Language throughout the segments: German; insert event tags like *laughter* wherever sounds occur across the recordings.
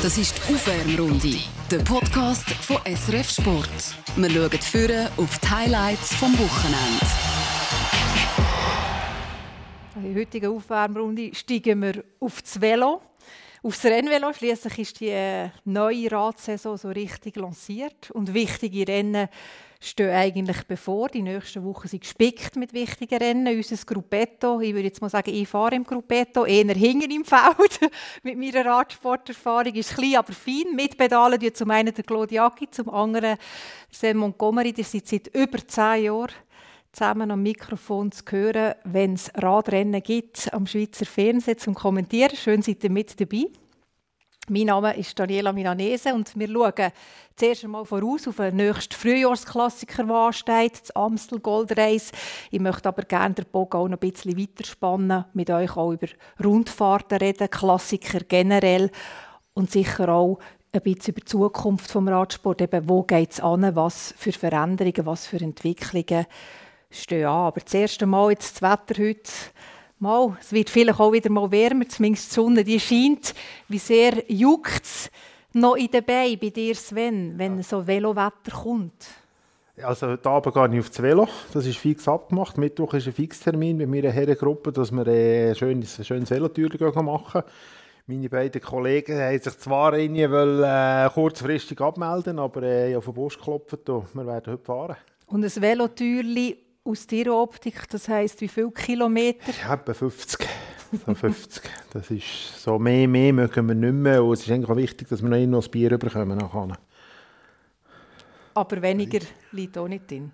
Das ist die Aufwärmrunde, der Podcast von SRF Sport. Wir schauen führen auf die Highlights vom Wochenende. In der heutigen Aufwärmrunde steigen wir auf das Velo. Aufs Rennvelo schließlich ist die äh, neue Radsaison so richtig lanciert und wichtige Rennen stehen eigentlich bevor. Die nächsten Wochen sind gespickt mit wichtigen Rennen. Unser Gruppetto, ich würde jetzt mal sagen, ich fahre im Gruppetto, eher hinten im Feld. *laughs* mit meiner Radsporterfahrung ist klein, aber fein. Mitpedalen tun zum einen der Claudiaki, zum anderen Sam Montgomery. Die sind seit über zehn Jahren zusammen am Mikrofon zu hören, wenn es Radrennen gibt am Schweizer Fernsehen zum Kommentieren. Schön seid ihr mit dabei. Mein Name ist Daniela Milanese und wir schauen zuerst einmal voraus auf den nächsten Frühjahrsklassiker, der ansteht, das Amstel Gold Race. Ich möchte aber gerne den Bogen auch noch ein bisschen weiterspannen, mit euch auch über Rundfahrten reden, Klassiker generell und sicher auch ein bisschen über die Zukunft des Radsport. Eben, wo geht es an, was für Veränderungen, was für Entwicklungen stehen an. Aber das erste Mal jetzt das Wetter heute Mal, es wird vielleicht auch wieder mal wärmer, zumindest die Sonne, die scheint. Wie sehr juckt es noch in den Beinen bei dir, Sven, wenn ja. so Velowetter kommt? Also heute Abend gehe ich auf das Velo, das ist fix abgemacht. Mittwoch ist ein Fixtermin mit meiner Herrengruppe, dass wir ein schönes, ein schönes Velotür machen meine beiden Kollegen haben sich zwar irgendwie wollen, äh, kurzfristig abmelden, aber äh, auf den Bus geklopft. Wir werden heute fahren. Und ein Velotürli aus dieser Optik, das heisst, wie viele Kilometer? Ja, etwa 50. So 50. Das ist so mehr, mehr mögen wir nicht mehr. Und es ist eigentlich auch wichtig, dass wir noch ein das Bier bekommen nachher. Aber weniger liegt auch nicht drin.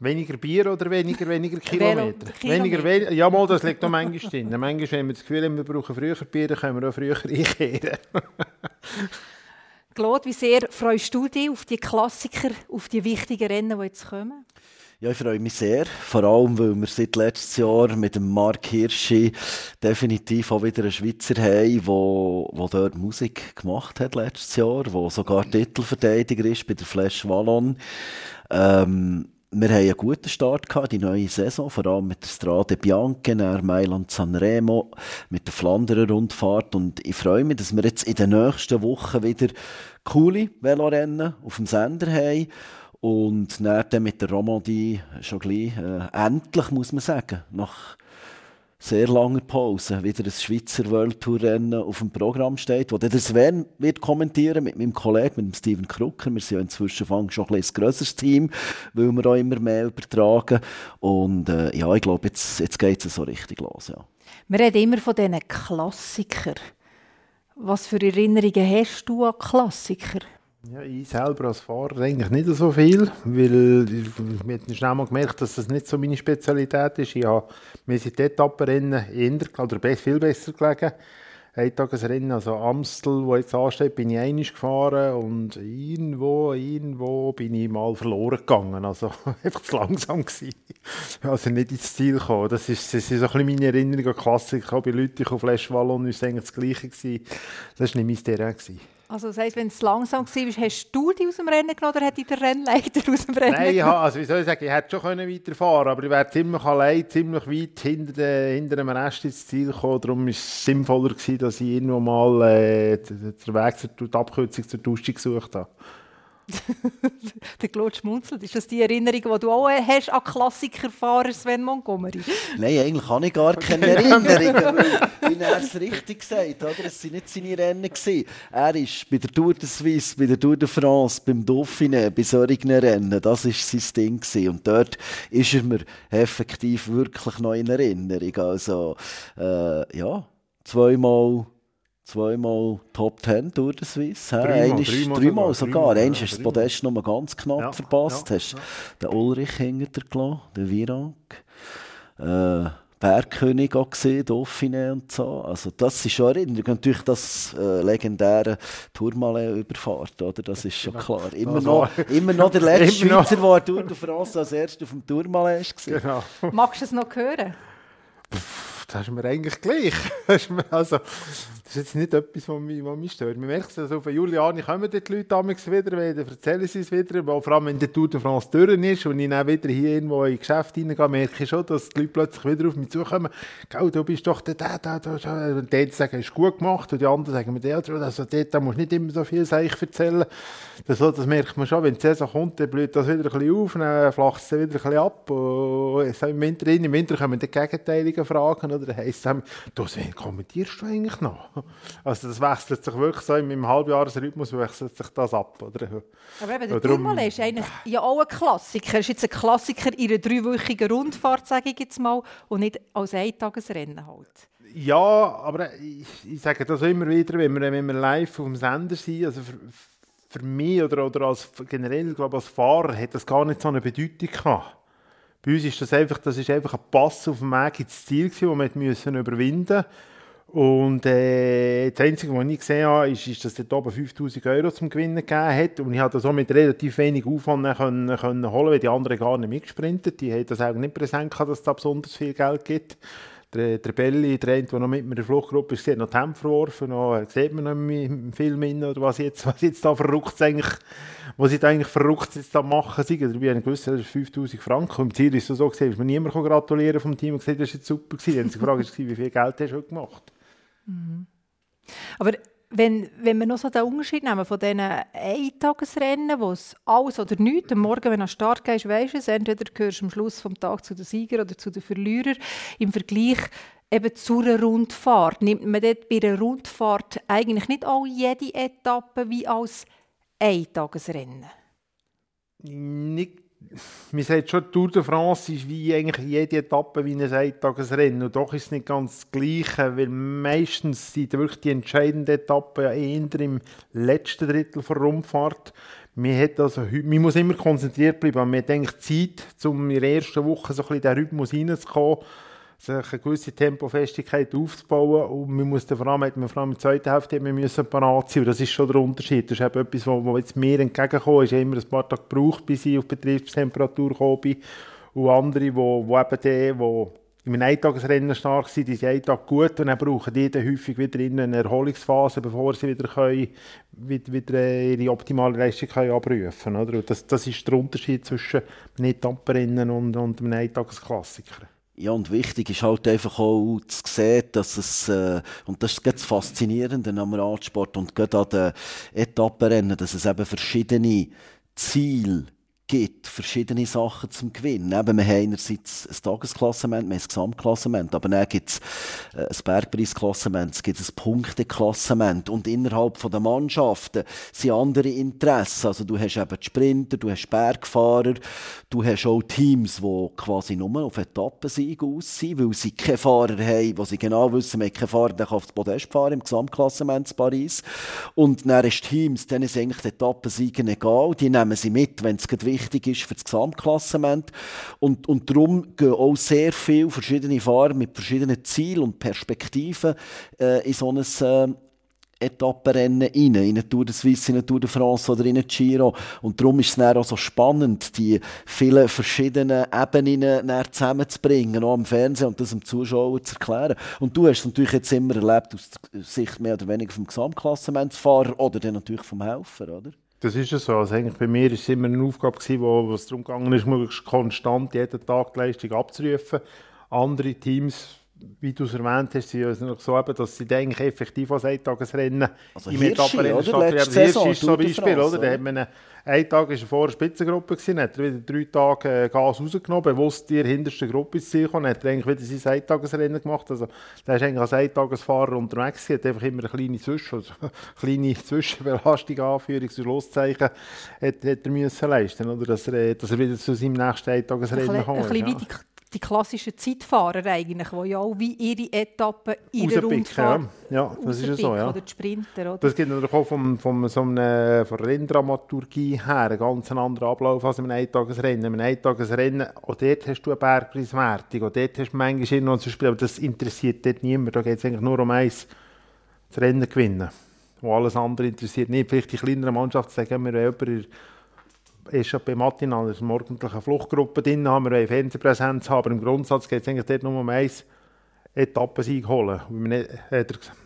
Weniger Bier oder weniger, weniger Kilometer? Kilometer. Weniger, ja, mal, das liegt noch manchmal drin. Manchmal, wenn wir das Gefühl haben, wir brauchen früher Bier, dann können wir auch früher einkehren. Claude, wie sehr freust du dich auf die Klassiker, auf die wichtigen Rennen, die jetzt kommen? Ja, ich freue mich sehr. Vor allem, weil wir seit letztem Jahr mit dem Mark Hirschi definitiv auch wieder einen Schweizer haben, wo, wo dort Musik gemacht hat letztes Jahr, der sogar Titelverteidiger ist bei der Flash Wallon. Ähm, wir haben einen guten Start gehabt, die neue Saison, vor allem mit der Strade Bianche, Mailand Sanremo, mit der Flanderer Rundfahrt und ich freue mich, dass wir jetzt in den nächsten Wochen wieder coole Velorennen auf dem Sender haben und dann mit der Romandie schon gleich, äh, endlich muss man sagen, nach sehr langer Pause wieder ein Schweizer World Tour Rennen auf dem Programm steht, wo der Sven wird kommentieren mit meinem Kollegen, mit dem Steven Krucker. Wir sind ja inzwischen schon ein, ein grösseres Team, weil wir auch immer mehr übertragen. Und äh, ja, ich glaube, jetzt, jetzt geht es so richtig los. Ja. Wir reden immer von diesen Klassikern. Was für Erinnerungen hast du an Klassiker? Ja, ich selber als Fahrer eigentlich nicht so viel, weil ich, habe schnell mal gemerkt, dass das nicht so meine Spezialität ist. Ich habe mir sind die Etappenrennen eher, oder viel besser gelegen. Eintagesrennen, also Amstel, wo jetzt ansteht, bin ich einmal gefahren und irgendwo, irgendwo bin ich mal verloren gegangen. Also *laughs* einfach zu langsam gewesen. Also nicht ins Ziel gekommen. Das ist, das ist so ein bisschen meine Erinnerung an Klassik. Auch bei Leuten auf Flash Wallon war es eigentlich das Gleiche. Gewesen. Das war nicht mein Terrain. Gewesen. Also das heisst, wenn es langsam war, hast du die aus dem Rennen genommen oder hat dich der Rennleiter *laughs* aus dem Rennen Nein, ja, also wie soll ich sagen, ich hätte schon weiterfahren können, aber ich wäre ziemlich allein, ziemlich weit hinter, de, hinter dem Rest ins Ziel gekommen. Darum war es sinnvoller, gewesen, dass ich irgendwo mal äh, den Weg zur die Abkürzung zur Dusche gesucht habe. *laughs* der Claude schmunzelt. Ist das die Erinnerung, die du auch hast an Klassikerfahrer Sven Montgomery? *laughs* Nein, eigentlich habe ich gar keine Erinnerungen, weil, er es richtig gesagt hat. Es waren nicht seine Rennen. Gewesen. Er ist bei der Tour de Suisse, bei der Tour de France, beim Dauphiné, bei solchen Rennen. Das war sein Ding. Gewesen. Und dort ist er mir effektiv wirklich noch in Erinnerung. Also, äh, ja, zweimal zweimal Top 10 durch den Swiss. Dreimal, Einmal, dreimal, dreimal sogar. sogar. Einmal hast du das Podest noch mal ganz knapp ja, verpasst. Ja, hast ja. den Ulrich hinter dir gelassen, den Virank. Äh, Bergkönig auch gesehen, Dauphiné und so. Also das ist schon Erinnerung. Natürlich das äh, legendäre Tourmalet-Überfahrt, oder? Das ist schon klar. Immer, noch, *laughs* immer noch der letzte Schweizer, der Tour de France als erster auf dem Tourmalet war. Genau. Magst du es noch hören? das ist mir eigentlich gleich. *laughs* also, Das ist jetzt nicht etwas, was mich, was mich stört. Man merkt es, also auf Juliane kommen die Leute damals wieder, dann erzählen sie es wieder, vor allem wenn der Tour de France durch ist und ich dann wieder hier irgendwo in Geschäft reingehe, merke ich schon, dass die Leute plötzlich wieder auf mich zukommen. Gell, du bist doch der, der, der, der. Und die sagen, es ist gut gemacht und die anderen sagen mir, der, also da musst du nicht immer so viel Seich erzählen. Das, das merkt man schon, wenn die Saison kommt, dann blüht das wieder ein bisschen auf, dann flacht es wieder ein bisschen ab. Und so Im, Winter, Im Winter kommen die gegenteiligen Fragen, oder? Heisst es, du, wen kommentierst du eigentlich noch? Also das wechselt sich wirklich so, im Halbjahresrhythmus wechselt sich das ab. Oder? Aber eben, der Tourmalet ist eigentlich ja auch ein Klassiker. ist jetzt ein Klassiker in einer dreiwöchigen Rundfahrt, sage ich jetzt mal, und nicht als Eintagesrennen halt. Ja, aber ich, ich sage das immer wieder, wenn wir, wenn wir live auf dem Sender sind, also für, für mich oder, oder als, generell glaube als Fahrer hat das gar nicht so eine Bedeutung gehabt. Bei uns ist das einfach, das ist einfach ein Pass auf dem Weg ins Ziel gewesen, den wir müssen überwinden mussten. Und äh, das Einzige, was ich gesehen habe, ist, ist dass es dort oben 5000 Euro zum Gewinnen gegeben hat. Und ich konnte das auch mit relativ wenig Aufwand können, können holen, weil die anderen gar nicht mitgesprintet Die haben das auch nicht präsent gehabt, dass es da besonders viel Geld gibt. Der, der Belli, der eine, der noch mit in der Fluchtgruppe ist, hat noch die Hemd verworfen. Noch, sieht man noch im Film, hin, oder was jetzt, was jetzt da verrückt eigentlich, was sie da eigentlich verrückt jetzt da machen. Sie, habe ich gewusst, das ist 5000 Franken. Und im Ziel ist es so dass mir niemand gratulieren vom Team und gesagt, das ist jetzt super gewesen. Dann haben sie gefragt, wie viel Geld hast du heute gemacht? Mhm. Aber wenn, wenn wir noch so den Unterschied nehmen von diesen Eintagesrennen, wo es alles oder nichts, am Morgen, wenn du an Start gehst, weisst du es, entweder gehörst du am Schluss des Tages zu den Siegern oder zu den Verlierern, im Vergleich eben zu einer Rundfahrt. Nimmt man dort bei einer Rundfahrt eigentlich nicht auch jede Etappe wie als Eintagesrennen? Nicht man sagt schon, Tour de France ist wie eigentlich jede Etappe wie ein Eintagesrennen. Und doch ist es nicht ganz das Gleiche, weil meistens sind wirklich die entscheidenden Etappen ja eher im letzten Drittel der Rundfahrt. Man, hat also, man muss immer konzentriert bleiben. Man hat eigentlich Zeit, um in der ersten Woche so ein bisschen in den Rhythmus reinzukommen sich eine gewisse Tempofestigkeit aufzubauen und man muss dann vor allem, man vor allem in der zweiten Hälfte wir müssen parat sein und das ist schon der Unterschied. Das ist eben etwas, was jetzt mir entgegengekommen ist. Ich habe immer ein paar Tage gebraucht, bis ich auf Betriebstemperatur gekommen bin und andere, die, wo eben die, wo einem Eintagesrennen stark sind, die sind einen Tag gut und dann brauchen die dann häufig wieder in eine Erholungsphase, bevor sie wieder, können, wieder, wieder ihre optimale Leistung können abrufen können. Das, das ist der Unterschied zwischen einem Etappenrennen und, und einem Eintagesklassiker. Ja, und wichtig ist halt einfach auch zu sehen, dass es, äh, und das ist das Faszinierende am Radsport und gerade an den Etappenrennen, dass es eben verschiedene Ziele gibt verschiedene Sachen zum Gewinnen. Eben, wir haben einerseits ein Tagesklassement, wir haben ein Gesamtklassement, aber dann gibt es äh, ein Bergpreisklassement, es gibt ein Punkteklassement und innerhalb der Mannschaften sind andere Interessen. Also du hast eben die Sprinter, du hast Bergfahrer, du hast auch Teams, die quasi nur auf Etappensieg aus sind, weil sie keine Fahrer haben, wo sie genau wissen, wir haben keinen Fahrer, der kann auf das Podest fahren im Gesamtklassement in Paris. Und dann hast Teams, denen sind eigentlich die Etappensiege egal, die nehmen sie mit, wenn es wichtig wichtig ist für das Gesamtklassement. Und, und darum gehen auch sehr viele verschiedene Fahrer mit verschiedenen Zielen und Perspektiven äh, in so ein äh, Etappenrennen rein, in eine Tour de Suisse, in eine Tour de France oder in eine Giro. Und darum ist es dann auch so spannend, die vielen verschiedenen Ebenen zusammenzubringen, auch am Fernsehen und das dem Zuschauer zu erklären. Und du hast es natürlich jetzt immer erlebt aus Sicht mehr oder weniger vom Gesamtklassementsfahrer oder dann natürlich vom Helfer, oder? Das ist es so. Also eigentlich bei mir war es immer eine Aufgabe, gewesen, wo es darum ging, möglichst konstant jeden Tag die Leistung abzurufen. Andere Teams, wie du es erwähnt hast, sind also so, eben, dass sie eigentlich effektiv als Eintagesrennen also im Etappenrennen stattfinden. Hirschi ist so ein Beispiel. Oder? Da hat man ein Tag war vor der Spitzengruppe, gewesen, hat er wieder drei Tage äh, Gas rausgenommen, bewusst die hinterste Gruppe zu ziehen und hat er eigentlich wieder sein Eintagesrennen gemacht. Also, der ist eigentlich als Eintagesfahrer unterwegs gewesen, hat einfach immer eine kleine, Zwischen *laughs* also, kleine Zwischenbelastung, Anführungs- und Schlusszeichen, hat, hat er müssen leisten, oder? Dass, er, äh, dass er wieder zu seinem nächsten Eintagesrennen kommt. Ein bisschen die klassischen Zeitfahrer eigentlich, die ja auch wie ihre Etappen in der Rundfahrt ja. ja, das ist ja so, ja. Oder die Sprinter, oder? Das gibt natürlich auch vom, vom, so einer, von Renndramaturgie her einen ganz anderen Ablauf als einem Eintagesrennen. In einem Eintagesrennen, auch dort hast du eine Bergpreiswertung, auch dort hast du manchmal noch zu spielen, aber das interessiert dort niemand. Da geht es eigentlich nur um eins, das Rennen gewinnen. Wo alles andere interessiert nicht. Vielleicht die kleineren Mannschaften sagen, wir jemanden ist schon bei Matinal, ist eine morgendliche Fluchtgruppe drin, haben wir eine Fernsehpräsenz aber im Grundsatz geht es eigentlich dort nur um eins, Etappensieg holen, äh, der,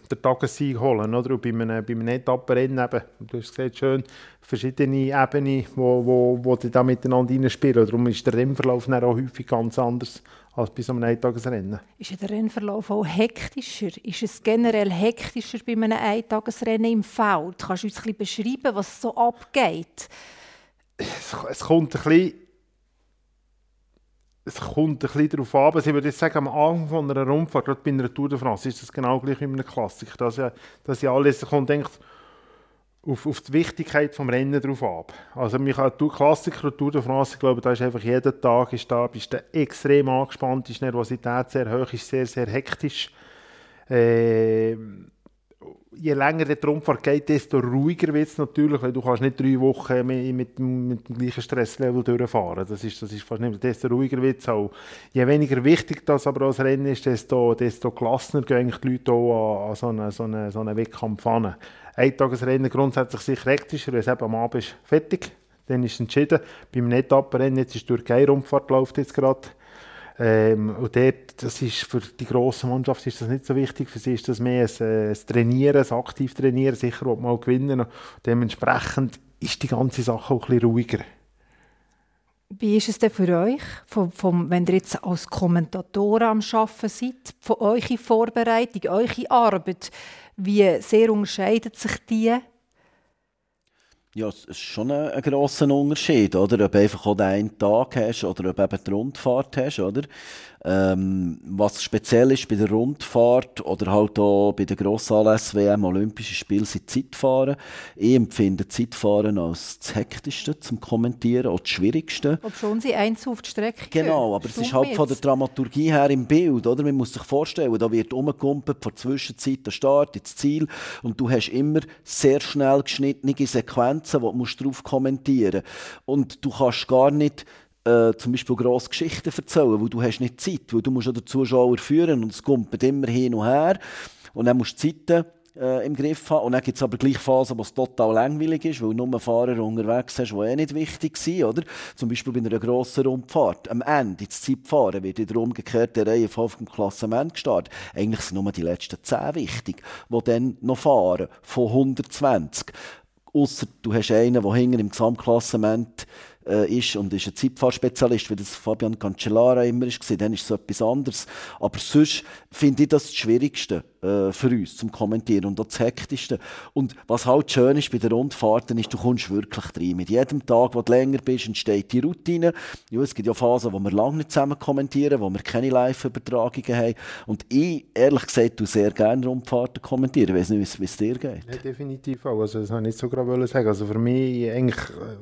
der Tagessieg holen. Oder? Und bei einem, bei einem Etappenrennen eben, du hast gesagt, schön, verschiedene Ebenen, wo, wo, wo die da miteinander spielen. Darum ist der Rennverlauf dann auch häufig ganz anders als bei so einem Eintagesrennen. Ist der Rennverlauf auch hektischer? Ist es generell hektischer bei einem Eintagesrennen im Feld? Kannst du uns ein bisschen beschreiben, was so abgeht? Es, es kommt ein bisschen es kommt ein bisschen darauf an, also ich würde jetzt sagen, am Anfang von einer Rundfahrt, gerade bei einer Tour de France, ist das genau gleich wie in einem Klassiker, dass ja, dass ja alles kommt, denkt, auf, auf die Wichtigkeit des Rennen drauf ab. Also mich hat Tour Klassiker und Tour de France, ich glaube, da ist einfach jeden Tag ist da, bist du extrem angespannt, ist Nervosität sehr hoch, ist sehr, sehr hektisch. Äh, je länger der Rundfahrt geht, desto ruhiger wird es natürlich, weil du kannst nicht drei Wochen mit, mit, mit dem gleichen Stresslevel durchfahren. Das ist, das ist fast nicht, desto ruhiger wird es auch. Je weniger wichtig das aber als Rennen ist, desto, desto gelassener gehen die Leute an, an so einen so eine, so eine Wettkampf an. Eintagesrennen grundsätzlich sicher hektischer, weil es eben am Abend ist fertig, dann ist entschieden. Beim Etappenrennen, jetzt ist die Türkei-Rundfahrt läuft jetzt gerade, ähm, und dort, das ist für die grosse Mannschaft ist das nicht so wichtig. Für sie ist das mehr ein, äh, ein Trainieren, ein aktiv Trainieren, sicher auch mal gewinnen. Und dementsprechend ist die ganze Sache auch ein bisschen ruhiger. Wie ist es denn für euch, vom, vom, wenn ihr jetzt als Kommentatoren am Arbeiten seid, von eurer Vorbereitung, eure Arbeit, wie sehr unterscheidet sich die ja, es ist schon ein, ein grosser Unterschied, oder? Ob du einfach auch den einen Tag hast oder ob eben die Rundfahrt hast, oder? Ähm, was speziell ist bei der Rundfahrt oder halt auch bei der Grossanlässen WM Olympische Spiele sind Zeitfahren. Ich empfinde Zeitfahren als das Hektischste zum Kommentieren, auch das Schwierigste. Ob schon sie eins auf die Strecke Genau, aber es ist halt von der Dramaturgie her im Bild, oder? Man muss sich vorstellen, da wird umgekumpelt von der Zwischenzeit der Start ins Ziel und du hast immer sehr schnell geschnittene Sequenzen, die du darauf kommentieren musst. Und du kannst gar nicht äh, zum Beispiel grosse Geschichten erzählen, weil du hast nicht Zeit, weil du musst ja den Zuschauer führen und es kommt immer hin und her und dann musst du Zeiten äh, im Griff haben und dann gibt es aber gleich Phasen, wo es total langweilig ist, weil du nur Fahrer unterwegs hast, die eh nicht wichtig sind, oder? Zum Beispiel bei einer grossen Rundfahrt. Am Ende, ins Zeitfahren, wird in der umgekehrten Reihe auf dem Klassement gestartet. Eigentlich sind nur die letzten 10 wichtig, die dann noch fahren, von 120. Ausser du hast einen, der hinten im Gesamtklassement äh, ist und ist ein Zeitfahrspezialist, wie das Fabian Cancellara immer war, dann ist es etwas anderes. Aber sonst finde ich das das Schwierigste äh, für uns zum Kommentieren und auch das Hektischste. Und was halt schön ist bei den Rundfahrten, ist, du kommst wirklich rein. Mit jedem Tag, wo du länger bist, entsteht die Routine. Ja, es gibt ja Phasen, wo wir lange nicht zusammen kommentieren, wo wir keine Live-Übertragungen haben. Und ich, ehrlich gesagt, du sehr gerne Rundfahrten kommentieren. Ich weiß nicht, wie es dir geht. Ja, definitiv auch. Also, das wollte ich nicht so gerade sagen. Also für mich eigentlich... Äh,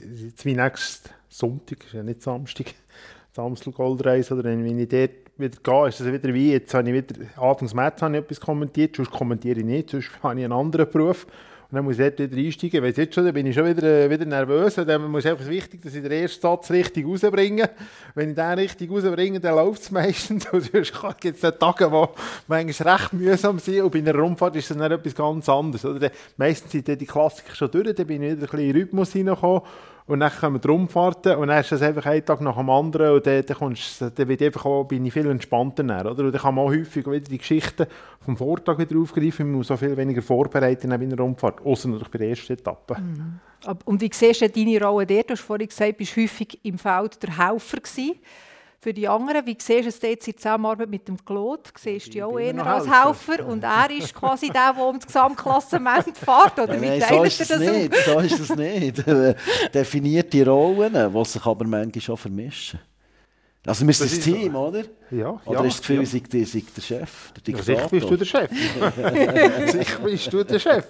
jetzt wie nächsten Sonntag, ist ja nicht Samstag, *laughs* Samstag Goldreise, oder wenn ich dort wieder gehe, ist es wieder wie, jetzt habe ich wieder, Anfangs März habe ich etwas kommentiert, sonst kommentiere ich nicht, sonst *laughs* habe ich einen anderen Beruf. Dann muss ich dort wieder einsteigen, jetzt schon, dann bin ich schon wieder, wieder nervös. Und dann muss einfach wichtig, dass ich den ersten Satz richtig rausbringe. Wenn ich den richtig rausbringe, dann läuft es meistens. *laughs* Und sonst gibt es Tage, die manchmal recht mühsam sind. Und bei einer Rundfahrt ist das dann etwas ganz anderes. Oder? Meistens sind die Klassiker schon durch, dann bin ich wieder ein bisschen in Rhythmus reingekommen. Und dann kommen die Rumfahrten und dann ist das einfach ein Tag nach dem anderen und dann, dann, kommst, dann einfach auch, bin ich viel entspannter. Dann, oder? Und dann kann man auch häufig wieder die Geschichten vom Vortag wieder aufgreifen, man muss auch viel weniger vorbereiten bei einer Rumfahrt, außer natürlich bei der ersten Etappe. Mhm. Und wie siehst du deine Rolle dort? Du hast vorhin gesagt, du warst häufig im Feld der Helfer gewesen für die anderen. Wie siehst du es jetzt in Zusammenarbeit mit dem Claude? Siehst du auch eher als Helfer und er ist quasi der, der um das Gesamtklassement fährt? Oder wie Nein, so ist das, das nicht. So ist es nicht. *laughs* Definierte Rollen, die sich aber manchmal schon vermischen. Also wir sind das, das Team, so. oder? Ja. Oder ja, ist das Gefühl, ja. sei, sei, sei der Chef, der Diktator? Ja, *laughs* sicher bist du der Chef. sicher bist du der Chef.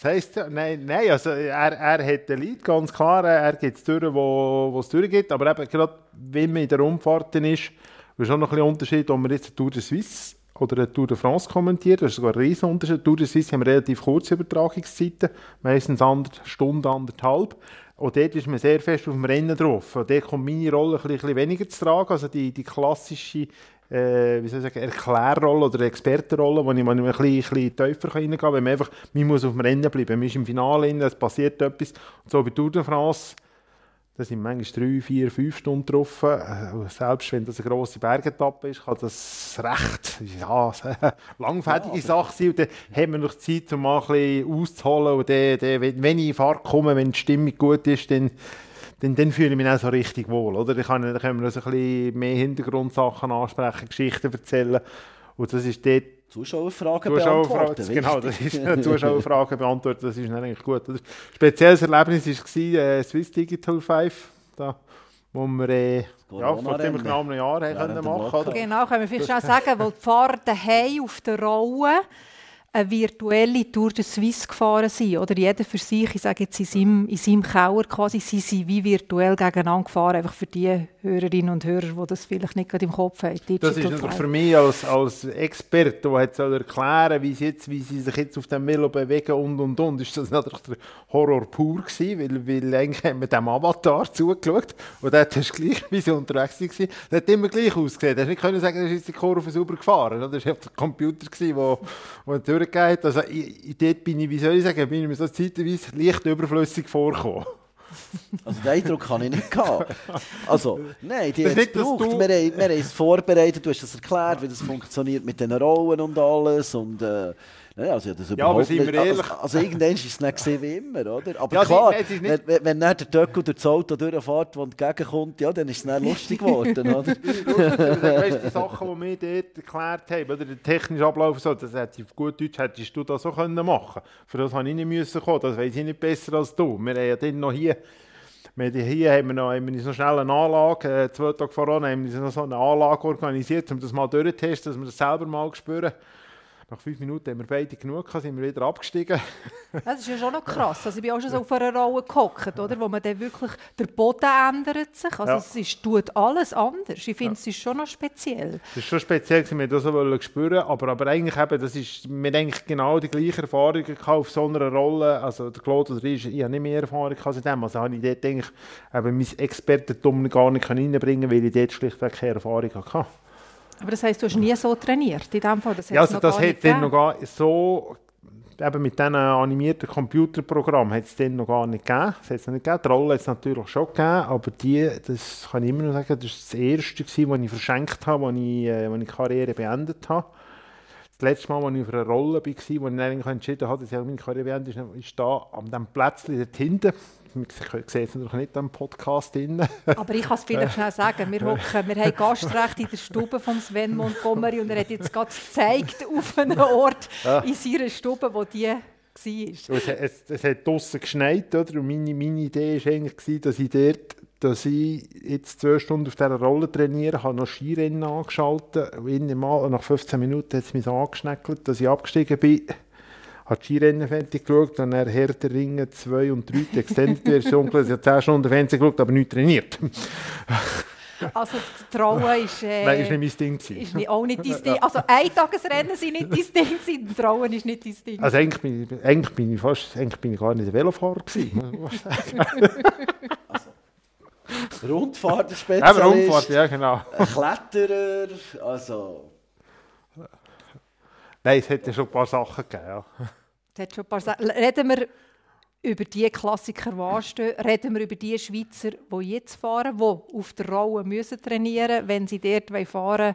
Das heisst, nein, nein also er, er hat den Lead, ganz klar. Er geht es durch, wo, es durchgeht. Aber eben gerade, wenn man in der Umfahrten ist, ist schon noch ein bisschen Unterschied, ob man jetzt eine Tour de Suisse oder eine Tour de France kommentiert. Das ist sogar ein riesen Unterschied. Tour de Suisse haben relativ kurze Übertragungszeiten, meistens eine Stunde, anderthalb. Und dort ist man sehr fest auf dem Rennen drauf. Und dort kommt meine Rolle ein bisschen weniger zu tragen. Also die, die klassische äh, wie soll ich sagen, Erklärrolle oder Expertenrolle, wo ich mal ein bisschen, ein bisschen tiefer reingehen kann, wenn man einfach, man muss auf dem Rennen bleiben, man ist im Finale, es passiert etwas. Und so bei Tour de France, Da sind manchmal drei, vier, fünf Stunden drauf. Äh, selbst wenn das eine grosse Bergetappe ist, kann das recht ja, *laughs* langfädige ja, Sache sein. Und dann haben wir noch Zeit, um mal ein bisschen auszuholen. Und dann, dann, wenn ich in Fahrt komme, wenn die Stimmung gut ist, dann, dann, dann fühle ich mich auch so richtig wohl. Oder? Dann, kann, dann können wir so ein bisschen mehr Hintergrundsachen ansprechen, Geschichten erzählen. Und das ist dort Zuschauerfragen beantworten. *laughs* Genau, das ist eine Zuschauerfrage beantworten, das ist eigentlich gut. Ein spezielles Erlebnis war äh, Swiss Digital 5, da, wo wir äh, ja, vor ziemlich genau einem Jahr machen können. Genau, können wir vielleicht auch sagen, weil die Fahrer daheim auf der Rolle eine virtuelle Tour de Suisse gefahren sind. Oder jeder für sich, ich sage jetzt in seinem, in seinem Keller quasi, sie sind wie virtuell gegeneinander gefahren, einfach für die Hörerinnen und Hörer, die das vielleicht nicht gerade im Kopf haben. Digital das ist natürlich für mich als, als Experte, der soll erklären wie sie, jetzt, wie sie sich jetzt auf dem Velo bewegen und und und, ist das natürlich der Horror pur gewesen, weil, weil eigentlich haben wir dem Avatar zugeschaut und dort hast du gleich, wie sie unterwegs waren, der hat immer gleich ausgesehen. Du hast nicht sagen, das ist die Kurve sauber gefahren. Das war der Computer, der, der durchgegeben hat. Also, ich, dort bin ich, wie soll ich sagen, bin ich mir so zeitweise leicht überflüssig vorgekommen. Also den Eindruck kann ich nicht gehabt. Also, nein, die haben es gebraucht. Wir, haben, wir haben es vorbereitet, du hast es erklärt, wie das funktioniert mit den Rollen und alles. Und, äh, ja, also, das ja, aber sind wir ehrlich? Also, also irgendwann ist es nicht gesehen wie immer, oder? Aber ja, klar, sie, wenn, wenn, wenn dann der Döckel durch das Auto durchfährt, der entgegenkommt, ja, dann ist es nicht lustig geworden, *laughs* oder? weißt, die Sachen, die wir dort erklärt haben, oder der technische Ablauf, so, das hätte auf gut Deutsch hättest du das so können machen Für das habe ich nicht müssen kommen, das weiß ich nicht besser als du. Wir haben ja dann noch hier hier haben wir noch, haben wir noch schnell eine Anlage, äh, zwei Tage voran haben wir noch so eine Anlage organisiert, um das mal durchzutesten, dass wir das selber mal spüren. Nach fünf Minuten haben wir beide genug, sind wir wieder abgestiegen. *laughs* das ist ja schon noch krass. Also ich bin auch schon so auf einer Rolle gehockt, oder? wo man dann wirklich, der Boden ändert sich. Also ja. es ist, tut alles anders. Ich finde, ja. es ist schon noch speziell. Es ist schon speziell, wir das so spüren aber, aber eigentlich eben, das ist, wir eigentlich genau die gleiche Erfahrung auf so einer Rolle. Also der Claude oder ich, ich habe nicht mehr Erfahrung als in dem. Also habe ich dort eigentlich eben mein Expertentum gar nicht reinbringen weil ich dort schlichtweg keine Erfahrung hatte. Aber das heisst, du hast nie so trainiert in dem Fall? Das ja, also das hat dann noch gar so eben mit diesen animierten Computerprogrammen hat es dann noch gar nicht gegeben. Es nicht gegeben. Die Rolle hat es natürlich schon gegeben, aber die, das kann ich immer noch sagen, das war das erste, das ich verschenkt habe, als ich, äh, ich Karriere beendet habe. Das letzte Mal, als ich auf einer Rolle war, wo ich dann entschieden habe, dass ich meine Karriere beendet ist, ist da an diesem Plätzchen dort hinten man sieht es natürlich nicht am Podcast. Drin. Aber ich kann es vielleicht schnell sagen. Wir, hocken, wir haben Gastrecht in der Stube von Sven Montgomery und er hat jetzt gerade gezeigt auf einen Ort in seiner Stube, wo die war. Es, es, es hat draußen geschneit, oder? Und meine, meine Idee war eigentlich, dass ich dort dass ich jetzt zwei Stunden auf dieser Rolle trainiere, habe noch Skirennen angeschaltet. Mal, nach 15 Minuten hat es mich so angeschneckelt, dass ich abgestiegen bin habe die Skirennen fertig geschaut, dann der Ringe 2 und 3, die Extended-Version, ich habe 10 Stunden Fernsehen geschaut, aber nicht trainiert. Also die Trauen ist... Äh, Nein, ist nicht mein Ding. Ist nicht, auch nicht dein Ding. Also Eintagesrennen sind nicht dein Ding, die Trauen ist nicht dein Ding. Also eigentlich bin, ich, eigentlich bin ich fast, eigentlich bin ich gar nicht ein Velofahrer gewesen, also, Rundfahrtspezialist. Eben Rundfahrt, ja genau. Kletterer, also... Nein, es hätte schon ein paar Sachen gegeben. Ja. Hat schon ein paar Sachen. Reden wir über die Klassiker, die anstehen. Reden wir über die Schweizer, die jetzt fahren, die auf der Rolle müssen trainieren müssen, wenn sie dort fahren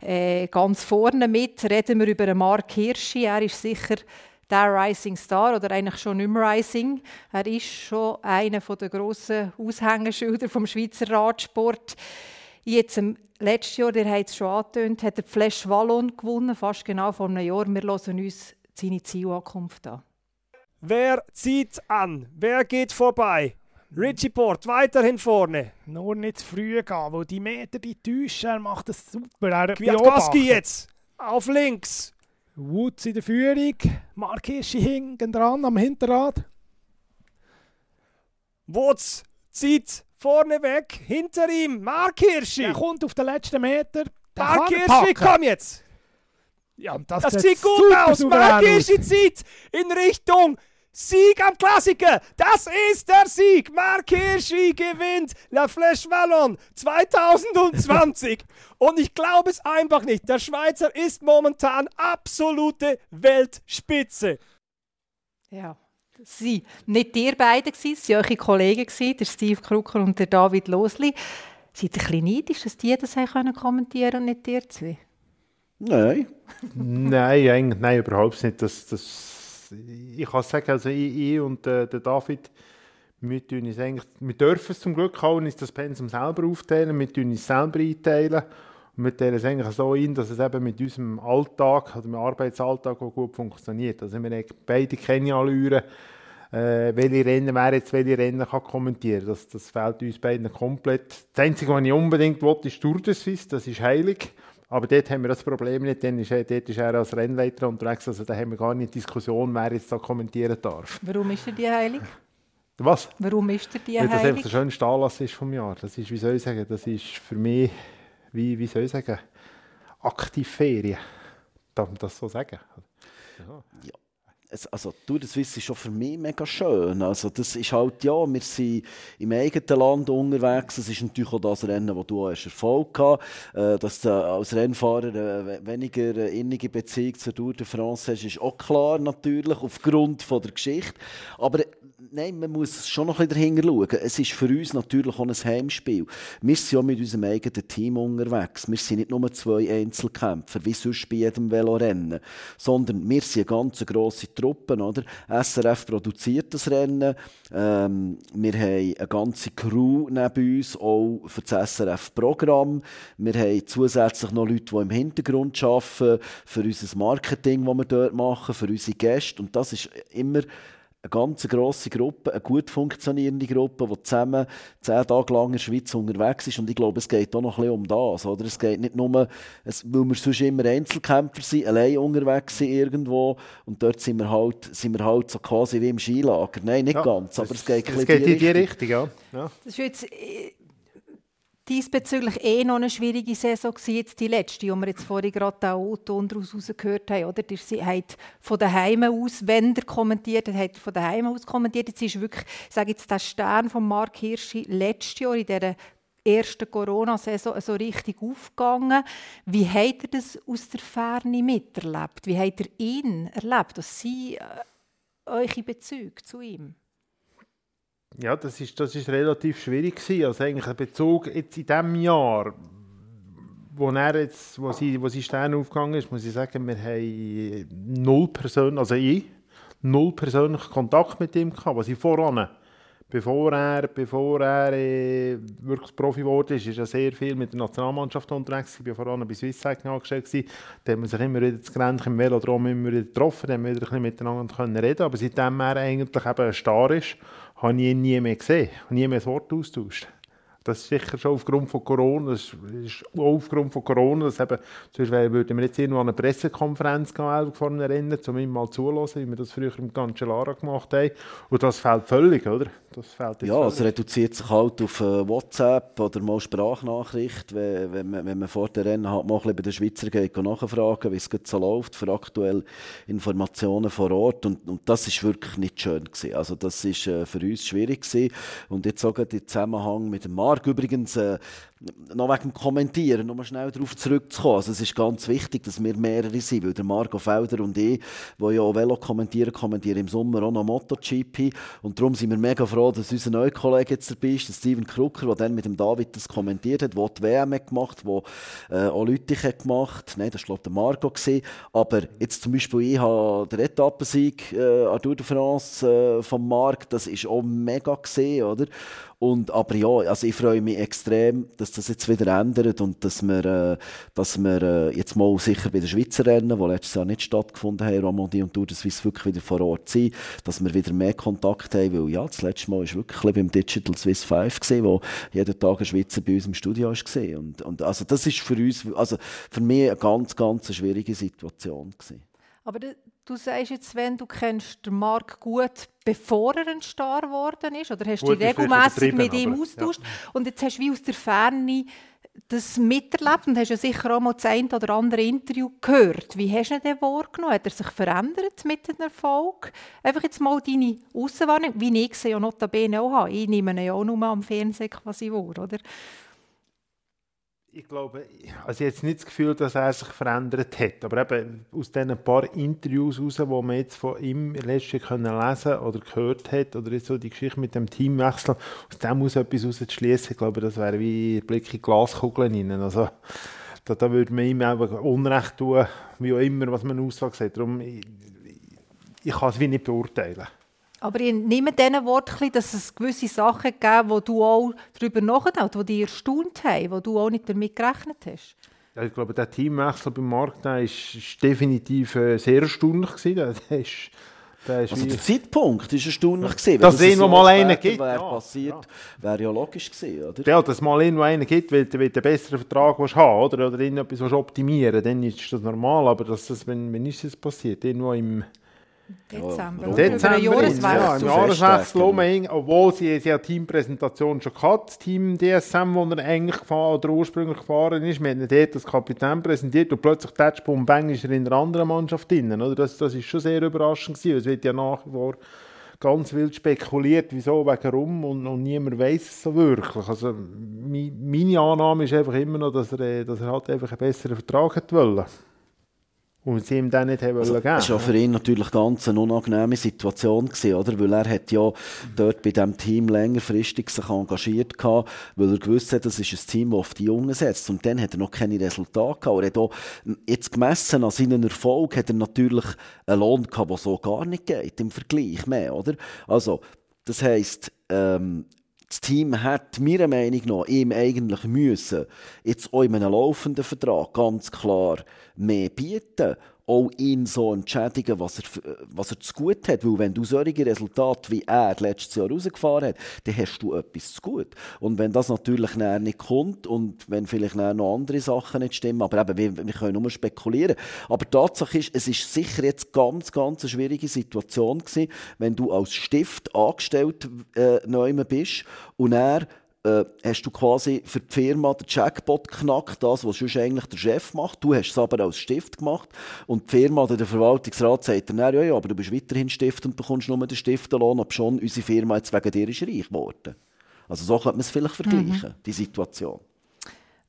äh, ganz vorne mit. Reden wir über Mark Hirschi. Er ist sicher der Rising Star oder eigentlich schon nicht mehr Rising. Er ist schon einer der grossen Aushängeschilder vom Schweizer Radsport. Jetzt im letzten Jahr, der hat es schon angetönt, hat er die Flash Wallon gewonnen, fast genau vor einem Jahr. Wir hören uns seine Zielankunft an. Wer zieht an? Wer geht vorbei? Richie Port weiterhin vorne. Nur nicht zu früh gehen, weil die Meter die täuschen. Er macht das super. Er Kwiatkowski jetzt auf links. Woods in der Führung. Mark Hirschi hinten dran am Hinterrad. Woods zieht vorne weg, hinter ihm, Mark Hirschi. Er kommt auf den letzten Meter. Mark Hirschi, komm jetzt. Ja, das, das sieht gut aus. Mark Hirschi zieht in Richtung Sieg am Klassiker. Das ist der Sieg. Mark Hirschi gewinnt La Flèche Wallon 2020. *laughs* Und ich glaube es einfach nicht. Der Schweizer ist momentan absolute Weltspitze. Ja, waren nicht ihr beide, es waren eure Kollegen, der Steve Krucker und der David Losli. Seid ihr ein bisschen neidisch, dass die das kommentieren und nicht ihr zwei? Nein. nein, eigentlich, nein, überhaupt nicht. Das, das, ich kann sagen, also ich, ich und äh, der David, wir, tun uns eigentlich, wir dürfen es zum Glück auch, uns das Pensum selber aufteilen, wir tun uns selber einteilen. Und wir teilen es eigentlich so ein, dass es eben mit unserem Alltag, oder mit dem Arbeitsalltag auch gut funktioniert. Also wir haben beide keine äh, welche Rennen, wer jetzt welche Rennen kann kommentieren. Das, das fehlt uns beiden komplett. Das Einzige, was ich unbedingt will, ist Tour de Suisse, das ist heilig. Aber dort haben wir das Problem nicht, denn ist, dort ist er als Rennleiter unterwegs, also da haben wir gar nicht Diskussion, wer jetzt da kommentieren darf. Warum ist er die heilig? Was? Warum ist er die Weil heilig? das einfach der schönste Anlass ist vom Jahr. Das ist, wie soll ich sagen, das ist für mich, wie, wie soll ich sagen, Aktivferien. Darf man das so sagen? Ja. ja also Tour de Suisse ist schon für mich mega schön. Also das ist halt, ja, wir sind im eigenen Land unterwegs. Es ist natürlich auch das Rennen, wo du hast Erfolg hast. Äh, dass du als Rennfahrer äh, weniger innige Beziehung zur Tour de France hast, ist auch klar natürlich, aufgrund von der Geschichte. Aber nein, man muss schon noch ein bisschen dahinter schauen. Es ist für uns natürlich auch ein Heimspiel. Wir sind ja mit unserem eigenen Team unterwegs. Wir sind nicht nur zwei Einzelkämpfer, wie sonst bei jedem Velorennen, sondern wir sind eine ganz grosse Truppe. Oder? SRF produziert das Rennen. Ähm, wir haben eine ganze Crew neben uns, auch für das SRF-Programm. Wir haben zusätzlich noch Leute, die im Hintergrund arbeiten, für unser Marketing, das wir dort machen, für unsere Gäste. Und das ist immer eine ganz grosse Gruppe, eine gut funktionierende Gruppe, die zusammen zehn Tage lang in der Schweiz unterwegs ist. Und ich glaube, es geht auch noch ein bisschen um das. Oder? Es geht nicht nur, es, weil wir sonst immer Einzelkämpfer sind, allein unterwegs sind irgendwo. Und dort sind wir halt, sind wir halt so quasi wie im Skilager. Nein, nicht ja, ganz, aber es geht, es geht in die Richtung. Richtung ja. ja. Das ist jetzt äh, diesbezüglich eh noch eine schwierige Saison gewesen, jetzt die letzte, die wir jetzt vorhin gerade auch daraus gehört haben. Oder? Sie hat von daheim aus, wenn er kommentiert hat, hat von daheim aus kommentiert. Jetzt ist wirklich, ich sage jetzt, der Stern von Mark Hirschi letztes Jahr in dieser ersten Corona-Saison so richtig aufgegangen. Wie hat er das aus der Ferne miterlebt? Wie hat er ihn erlebt, dass Sie äh, eure Bezüge zu ihm? Ja, das ist, das ist relativ schwierig gewesen. Also eigentlich ein Bezug jetzt in diesem Jahr, wo er jetzt, wo sie, wo sie Stern aufgegangen ist, muss ich sagen, wir haben null Personen, also ich, null persönlichen Kontakt mit ihm gehabt, was ich voran bevor er, bevor er äh, wirklich Profi geworden ist, ist er sehr viel mit der Nationalmannschaft unterwegs. Ich war vor allem bei Swiss Cycling angestellt. Da haben wir sich immer wieder das Grenzen im Velodrom immer wieder getroffen, da haben wir wieder ein bisschen miteinander können reden Aber seitdem er eigentlich eben ein Star ist, habe ich ihn nie mehr gesehen, nie mehr ein Wort austauscht. Das ist sicher schon aufgrund von Corona, das ist auch aufgrund von Corona, dass eben, sonst würden wir jetzt irgendwo eine Pressekonferenz gehen, vor einem Rennen, um mal zulassen, wie wir das früher im Cancellara gemacht haben. Und das fällt völlig, oder? Das fällt ja, es reduziert sich halt auf äh, WhatsApp oder mal Sprachnachricht, wenn, wenn, man, wenn man vor dem Rennen halt mal ein bisschen bei den Schweizer geht, nachfragen, wie es so läuft, für aktuelle Informationen vor Ort. Und, und das ist wirklich nicht schön gewesen. Also das ist äh, für uns schwierig gewesen. Und jetzt sogar der Zusammenhang mit dem Markt Marc übrigens äh, noch wegen dem Kommentieren, noch mal schnell darauf zurückzukommen. Also es ist ganz wichtig, dass wir mehrere sind, weil der Marco Felder und ich, die ja auch Velo kommentieren, kommentieren im Sommer auch noch MotoGP und darum sind wir mega froh, dass unser neuer Kollege jetzt dabei ist, Steven Krucker, der dann mit dem David das kommentiert hat, der die WM gemacht hat, der äh, auch Lüttich hat gemacht Nein, das war der Marco. Gewesen. Aber jetzt zum Beispiel, ich habe den Etappensieg äh, an Tour de France äh, vom Marc, das ist auch mega gesehen, oder? Und, aber ja, also ich freue mich extrem, dass das jetzt wieder ändert und dass wir, äh, dass wir äh, jetzt mal sicher bei den Schweizer Rennen, die letztes Jahr nicht stattgefunden haben, Romandie und Tour de Suisse wirklich wieder vor Ort sind, dass wir wieder mehr Kontakt haben, weil ja, das letzte Mal war wirklich beim Digital Swiss 5 gesehen, wo jeden Tag ein Schweizer bei uns im Studio war. Und, und also das ist für uns, also für mich eine ganz, ganz schwierige Situation gewesen. Aber du sagst jetzt, wenn du kennst den Marc gut, bevor er ein Star geworden ist, oder hast du dich regelmäßig mit ihm austauscht ja. und jetzt hast du wie aus der Ferne das miterlebt und hast ja sicher auch mal das ein oder andere Interview gehört. Wie hast du denn wahrgenommen? Hat er sich verändert mit dem Erfolg? Einfach jetzt mal deine Aussenwahrnehmung, wie ich sie ja notabene auch habe. Ich nehme ihn ja auch nur am Fernsehen quasi wahr, oder? Ich glaube, also jetzt nicht das Gefühl, dass er sich verändert hat, aber eben aus diesen paar Interviews raus, die man jetzt von ihm letztes Jahr lesen oder gehört hat, oder so die Geschichte mit dem Teamwechsel, aus dem muss etwas rauszuschließen, ich glaube, das wäre wie Blick in Glaskugeln rein. Also, da, da würde man ihm auch Unrecht tun, wie auch immer, was man aussagt. Darum, ich, ich kann es wie nicht beurteilen. Aber ich nehme diesen Wort, dass es gewisse Sachen gegeben wo du auch darüber nachdenkst, die dich erstaunt haben, wo du auch nicht damit gerechnet hast. Ja, ich glaube, der Teamwechsel beim Markt war definitiv äh, sehr erstaunlich. Gewesen. Der ist, also der Zeitpunkt war erstaunlich. Gewesen. Dass es irgendwo mal einen gibt. Wäre ja, passiert, ja. wäre ja logisch gewesen, oder? Ja, dass es mal irgendwo einen gibt, weil, weil du einen besseren Vertrag willst haben oder, oder irgendetwas optimieren dann ist das normal. Aber dass das, wenn, wenn ist das passiert? Irgendwo im Dezember. Ja, Dezember. Ja, im Jahreswechsel, obwohl sie, eine Teampräsentation schon hatten, das Team DSM, wo er eigentlich gefahren, oder ursprünglich gefahren ist. Wir haben dort als Kapitän präsentiert und plötzlich Tatsch Bum Bang ist er in einer anderen Mannschaft drin. Oder? Das, das ist schon sehr überraschend gewesen. Es wird ja nach wie vor ganz wild spekuliert, wieso, warum und, und niemand weiß es so wirklich. Also meine Annahme ist einfach immer noch, dass er, dass er halt einfach einen besseren Vertrag hat wollen. Und sie ihm dann nicht haben also, geben. Das war für ihn natürlich ganz eine unangenehme Situation, gewesen, oder? Weil er hat ja dort bei diesem Team längerfristig sich engagiert gehabt, weil er gewusst hat, das ist ein Team, das auf die Jungen setzt. Und dann hat er noch keine Resultate gehabt. Er hat auch, jetzt gemessen an seinen Erfolg, hat er natürlich einen Lohn gehabt, der so gar nicht geht im Vergleich mehr, oder? Also, das heisst, ähm, das Team hat meiner Meinung nach ihm eigentlich müssen, jetzt auch in einem laufenden Vertrag ganz klar mehr bieten auch ihn so entschädigen, was er, was er zu gut hat. Weil wenn du solche Resultate wie er letztes Jahr rausgefahren hat, dann hast du etwas zu gut. Und wenn das natürlich nicht kommt und wenn vielleicht noch andere Sachen nicht stimmen, aber eben, wir, wir können nur spekulieren. Aber Tatsache ist, es ist sicher jetzt ganz, ganz eine schwierige Situation gewesen, wenn du als Stift angestellt äh, bist und er äh, hast du quasi für die Firma den Jackpot knackt, das, was sonst eigentlich der Chef macht. Du hast es aber als Stift gemacht. Und die Firma oder der Verwaltungsrat sagt dann, ja, ja, aber du bist weiterhin Stift und bekommst nur den Stiftenlohn, ob schon unsere Firma jetzt wegen dir ist reich geworden. Also so könnte man es vielleicht vergleichen, mhm. die Situation.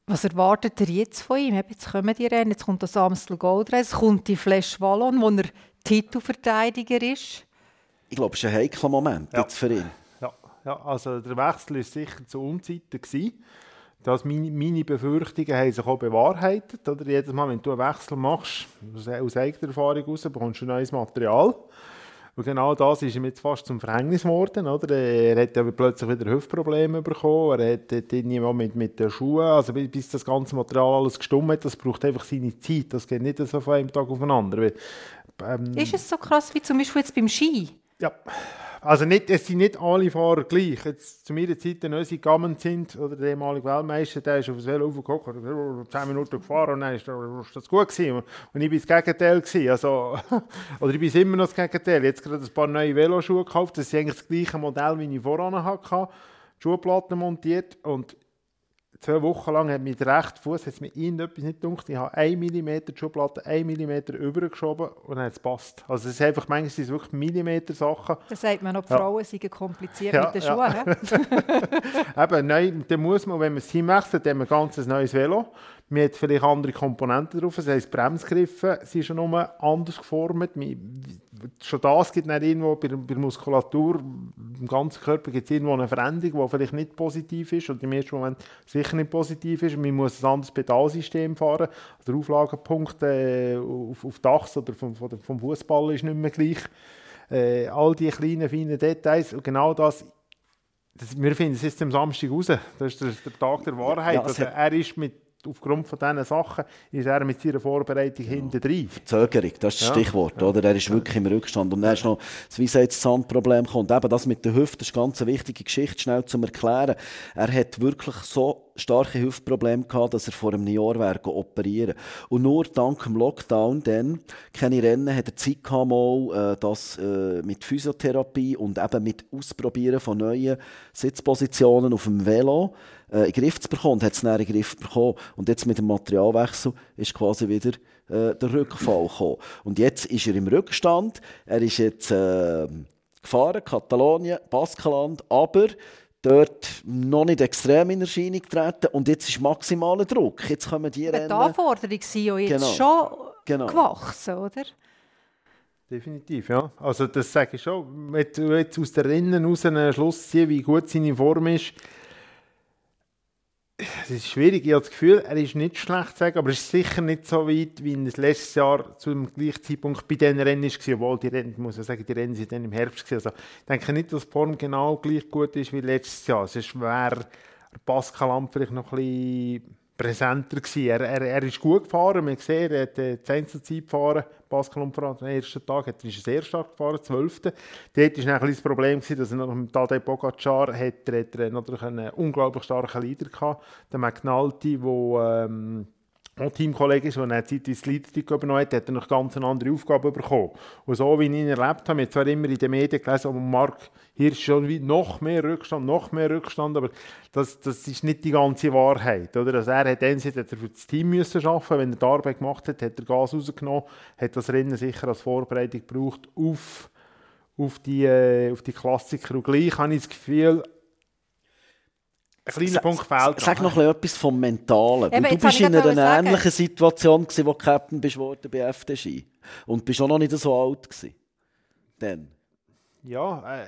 Was erwartet ihr jetzt von ihm? Jetzt kommen die Rennen, jetzt kommt das Amstel Gold Race, kommt die Flash Wallon, wo er Titelverteidiger ist. Ich glaube, es ist ein heikler Moment ja. jetzt für ihn. Ja, also der Wechsel war sicher zu Unzeiten. Gewesen. Das meine, meine Befürchtungen haben sich auch bewahrheitet. Oder? Jedes Mal, wenn du einen Wechsel machst, aus eigener Erfahrung heraus, bekommst du neues Material. Und genau das ist ihm jetzt fast zum Verhängnis geworden. Oder? Er hat aber plötzlich wieder Hüftprobleme bekommen. Er hat irgendjemand mit, mit den Schuhen, also bis das ganze Material alles gestummt hat, das braucht einfach seine Zeit. Das geht nicht so von einem Tag auf den anderen. Ähm, ist es so krass wie zum Beispiel jetzt beim Ski? Ja, also nicht, es sind nicht alle Fahrer gleich. Jetzt, zu meiner Zeit, der Ösi Gammen sind, oder der ehemalige Weltmeister, der ist auf das Velo aufgeguckt, hat 10 Minuten gefahren und dann ist das gut gewesen. Und ich war das Gegenteil. Gewesen. Also, *laughs* oder ich bin immer noch das Gegenteil. Jetzt gerade ein paar neue Veloschuhe gekauft. Das ist eigentlich das gleiche Modell, wie ich voran hatte. Schuhplatten montiert und zwei Wochen lang hat mit rechten Fuß hat mir irgendetwas nicht gedacht. Ich habe 1 mm Schublade 1 mm übergeschoben und dann hat es passt. Also es ist einfach, manchmal sind es wirklich Millimeter-Sachen. Da sagt man, ob ja. Frauen sind kompliziert ja, mit den Schuhen. Ja. *laughs* Eben, nein, dann muss man, wenn man es hinwechselt, dann haben wir ein ganz neues Velo. Man hat vielleicht andere Komponenten drauf, das heisst, Bremsgriffe sind schon nur anders geformt. Schon das gibt es irgendwo bei, bei der Muskulatur, im ganzen Körper gibt es irgendwo eine Veränderung, die vielleicht nicht positiv ist oder im ersten Moment sicher nicht positiv ist. Man muss ein anderes Pedalsystem fahren. Der Auflagepunkt äh, auf, auf der Achse oder vom, vom Fußball ist nicht mehr gleich. Äh, all diese kleinen, feinen Details und genau das das, wir finden es jetzt am Samstag raus. Das ist der, der Tag der Wahrheit. Ja, also, er ist mit aufgrund von diesen Sachen ist er mit seiner Vorbereitung ja. hinten drin. Verzögerung, das ist das ja. Stichwort, oder? Er ist wirklich im Rückstand. Und dann ist noch das Weisheitszahn-Problem kommt. Eben das mit der Hüfte, das ist eine ganz wichtige Geschichte, schnell zu erklären. Er hat wirklich so starke Hüftprobleme gehabt, dass er vor einem Jahr wäre operieren Und nur dank dem Lockdown dann, keine Rennen, hat er Zeit gehabt, mal, äh, das äh, mit Physiotherapie und eben mit Ausprobieren von neuen Sitzpositionen auf dem Velo äh, in den Griff zu bekommen und hat es dann in den Griff bekommen. Und jetzt mit dem Materialwechsel ist quasi wieder äh, der Rückfall gekommen. Und jetzt ist er im Rückstand. Er ist jetzt äh, gefahren, Katalonien, Baskenland, aber dort noch nicht extrem in Erscheinung getreten und jetzt ist maximaler Druck. Jetzt kommen die Rennen... Die Anforderungen sind ja jetzt Genau. schon Genau. gewachsen, oder? Definitiv, ja. Also das sage ich schon. Wenn du jetzt aus der Rennen raus einen Schluss ziehen, wie gut seine Form ist, es ist schwierig. Ich habe das Gefühl, er ist nicht schlecht zu sagen, aber er ist sicher nicht so weit, wie es letztes Jahr zum gleichen Zeitpunkt bei diesen Rennen war. Obwohl die Rennen, muss ich sagen, die Rennen sind dann im Herbst. Also ich denke nicht, dass die Form genau gleich gut ist wie letztes Jahr. Es wäre Pascal Amt vielleicht noch ein bisschen präsenter gewesen. Er, er, er ist gut gefahren. Man sieht, er hat äh, die Einzelzeit gefahren. Pascal Amt am ersten Tag hat, ist sehr stark gefahren, 12. Dort war das Problem, gewesen, dass er noch mit Tadej Pogacar hat, hat er natürlich einen unglaublich starken Leader gehabt. Der McNulty, der auch Teamkollege ist, der eine Zeit ins Leaderteam übernommen hat, hat er noch ganz eine andere Aufgabe bekommen. Und so wie ich ihn erlebt habe, ich zwar immer in den Medien gelesen, aber Mark Hirsch schon noch mehr Rückstand, noch mehr Rückstand, aber das, das ist nicht die ganze Wahrheit. Oder? Also er hat einerseits hat er für das Team müssen arbeiten, wenn er die Arbeit gemacht hat, hat er Gas rausgenommen, hat das Rennen sicher als Vorbereitung gebraucht auf, auf, die, äh, auf die Klassiker. Und gleich habe ich das Gefühl, kleiner Sag- Punkt fehlt. Sag noch ein bisschen etwas vom Mentalen. Eben, du bist habe in ich einer sagen. ähnlichen Situation, gewesen, wo Captain bist worden bei FDG. Und bist auch noch nicht so alt gewesen. Dann. Ja, äh,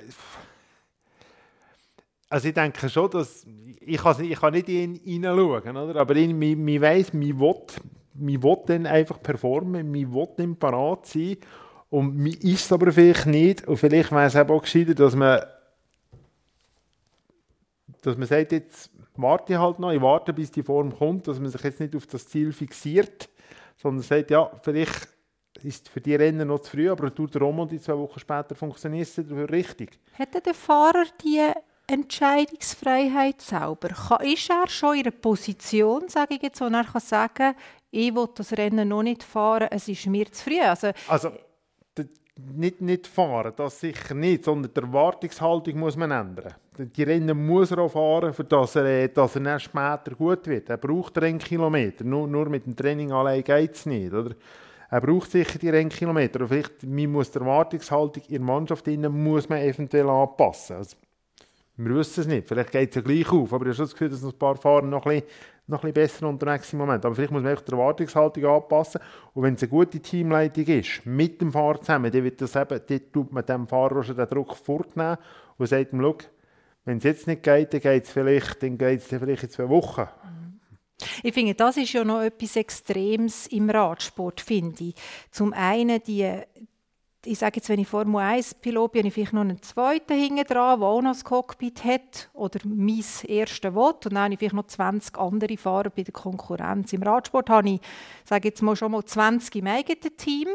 also ich denke schon, dass ich kann, ich kann nicht in ihn hineinschauen, oder? aber ich, ich, ich weiss, man will, man will dann einfach performen, man will dann parat sein und man ist es aber vielleicht nicht und vielleicht wäre es eben auch gescheiter, dass man dass man sagt, jetzt warte ich halt noch, ich warte, bis die Form kommt, dass man sich jetzt nicht auf das Ziel fixiert, sondern sagt, ja, vielleicht ist für die Rennen noch zu früh, aber Tour de Romandie zwei Wochen später funktioniert es dafür richtig. Denn der Fahrer die Entscheidungsfreiheit selber? Kann, ist er schon in einer Position, sage ich jetzt, wo er kann sagen ich will das Rennen noch nicht fahren, es ist mir zu früh? Also, Also, nicht, nicht fahren, das sicher nicht, sondern die Erwartungshaltung muss man ändern. Die- Rennen muss er auch fahren, für dass er, äh, dass er später gut wird. Er braucht Rennkilometer, nur, nur mit dem Training allein geht es nicht. Oder? Er braucht sicher die Rennkilometer. Und vielleicht man muss die Erwartungshaltung in der Mannschaft innen, muss man eventuell anpassen. Also, wir wissen es nicht. Vielleicht geht es ja gleich auf. Aber ich habe schon das Gefühl, dass ein paar Fahrer noch ein bisschen, noch ein bisschen besser unterwegs im Moment. Aber vielleicht muss man die Erwartungshaltung anpassen. Und wenn es eine gute Teamleitung ist, mit dem Fahrer zusammen, dann, wird das eben, dann tut man dem Fahrer schon den Druck fortnehmen und sagt ihm, schau, wenn es jetzt nicht geht, dann geht es vielleicht, dann geht's dann vielleicht in zwei Wochen. Ich finde, das ist ja noch etwas Extremes im Radsport, finde ich. Zum einen die, ich sage jetzt, wenn ich Formel 1 Pilot bin, habe ich vielleicht noch einen zweiten hinten dran, der auch noch das Cockpit hat oder mein erster will. Und dann habe ich vielleicht noch 20 andere Fahrer bei der Konkurrenz. Im Radsport habe ich, sage jetzt mal, schon mal 20 im eigenen Team.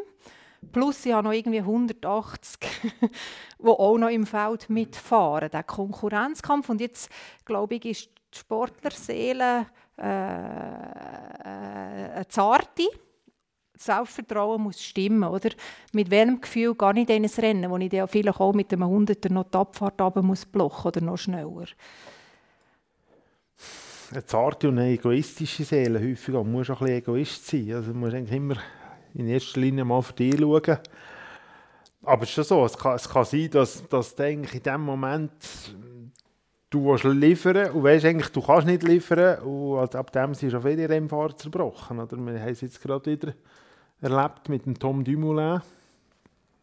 Plus ich habe noch irgendwie 180, *laughs* die auch noch im Feld mitfahren. Der Konkurrenzkampf. Und jetzt, glaube ich, ist die Sportlerseele äh, äh, eine zarte. Das Selbstvertrauen muss stimmen, oder? Mit welchem Gefühl gehe ich in ein Rennen, wo ich dann vielleicht auch mit einem Hunderter noch die Abfahrt runter muss blocken oder noch schneller? Eine zarte und eine egoistische Seele häufig. Man muss auch ein bisschen Egoist sein. Also man muss eigentlich immer in erster Linie mal für dich schauen. Aber es ist schon so, es kann, es kann sein, dass, dass du in dem Moment du willst liefern und weißt eigentlich, du kannst nicht liefern und ab dem sind schon viele Rennfahrer zerbrochen. Oder? Wir haben es jetzt gerade wieder erlebt mit dem Tom Dumoulin,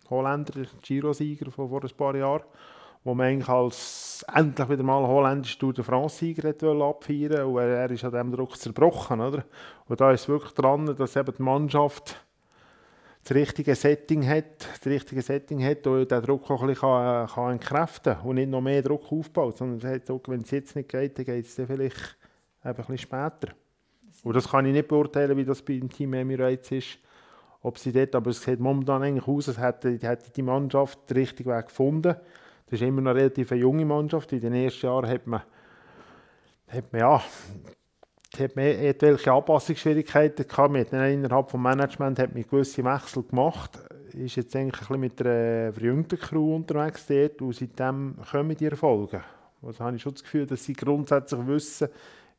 Holländer, Giro-Sieger von vor ein paar Jahren, wo man eigentlich als endlich wieder mal holländischer Tour de France-Sieger abfeiern und er, ist an diesem Druck zerbrochen. Oder? Und da ist es wirklich dran, dass eben die Mannschaft das richtige Setting hat, das richtige Setting hat und den Druck auch ein bisschen kann, kann entkräften und nicht noch mehr Druck aufbaut, sondern sagt, okay, wenn es jetzt nicht geht, dann geht es dann vielleicht ein bisschen später. Und das kann ich nicht beurteilen, wie das bei dem Team Emirates ist, ob sie dort, aber es sieht momentan eigentlich aus, als hätte, hätte die Mannschaft den richtigen Weg gefunden. Das ist immer noch eine relativ junge Mannschaft. In den ersten Jahren hat man, hat man ja, hat man etwaige Anpassungsschwierigkeiten gehabt. Man hat innerhalb des Management hat man gewisse Wechsel gemacht. Ist jetzt eigentlich ein bisschen mit einer verjüngten Crew unterwegs dort und seitdem kommen die Erfolge. Also habe ich schon das Gefühl, dass sie grundsätzlich wissen,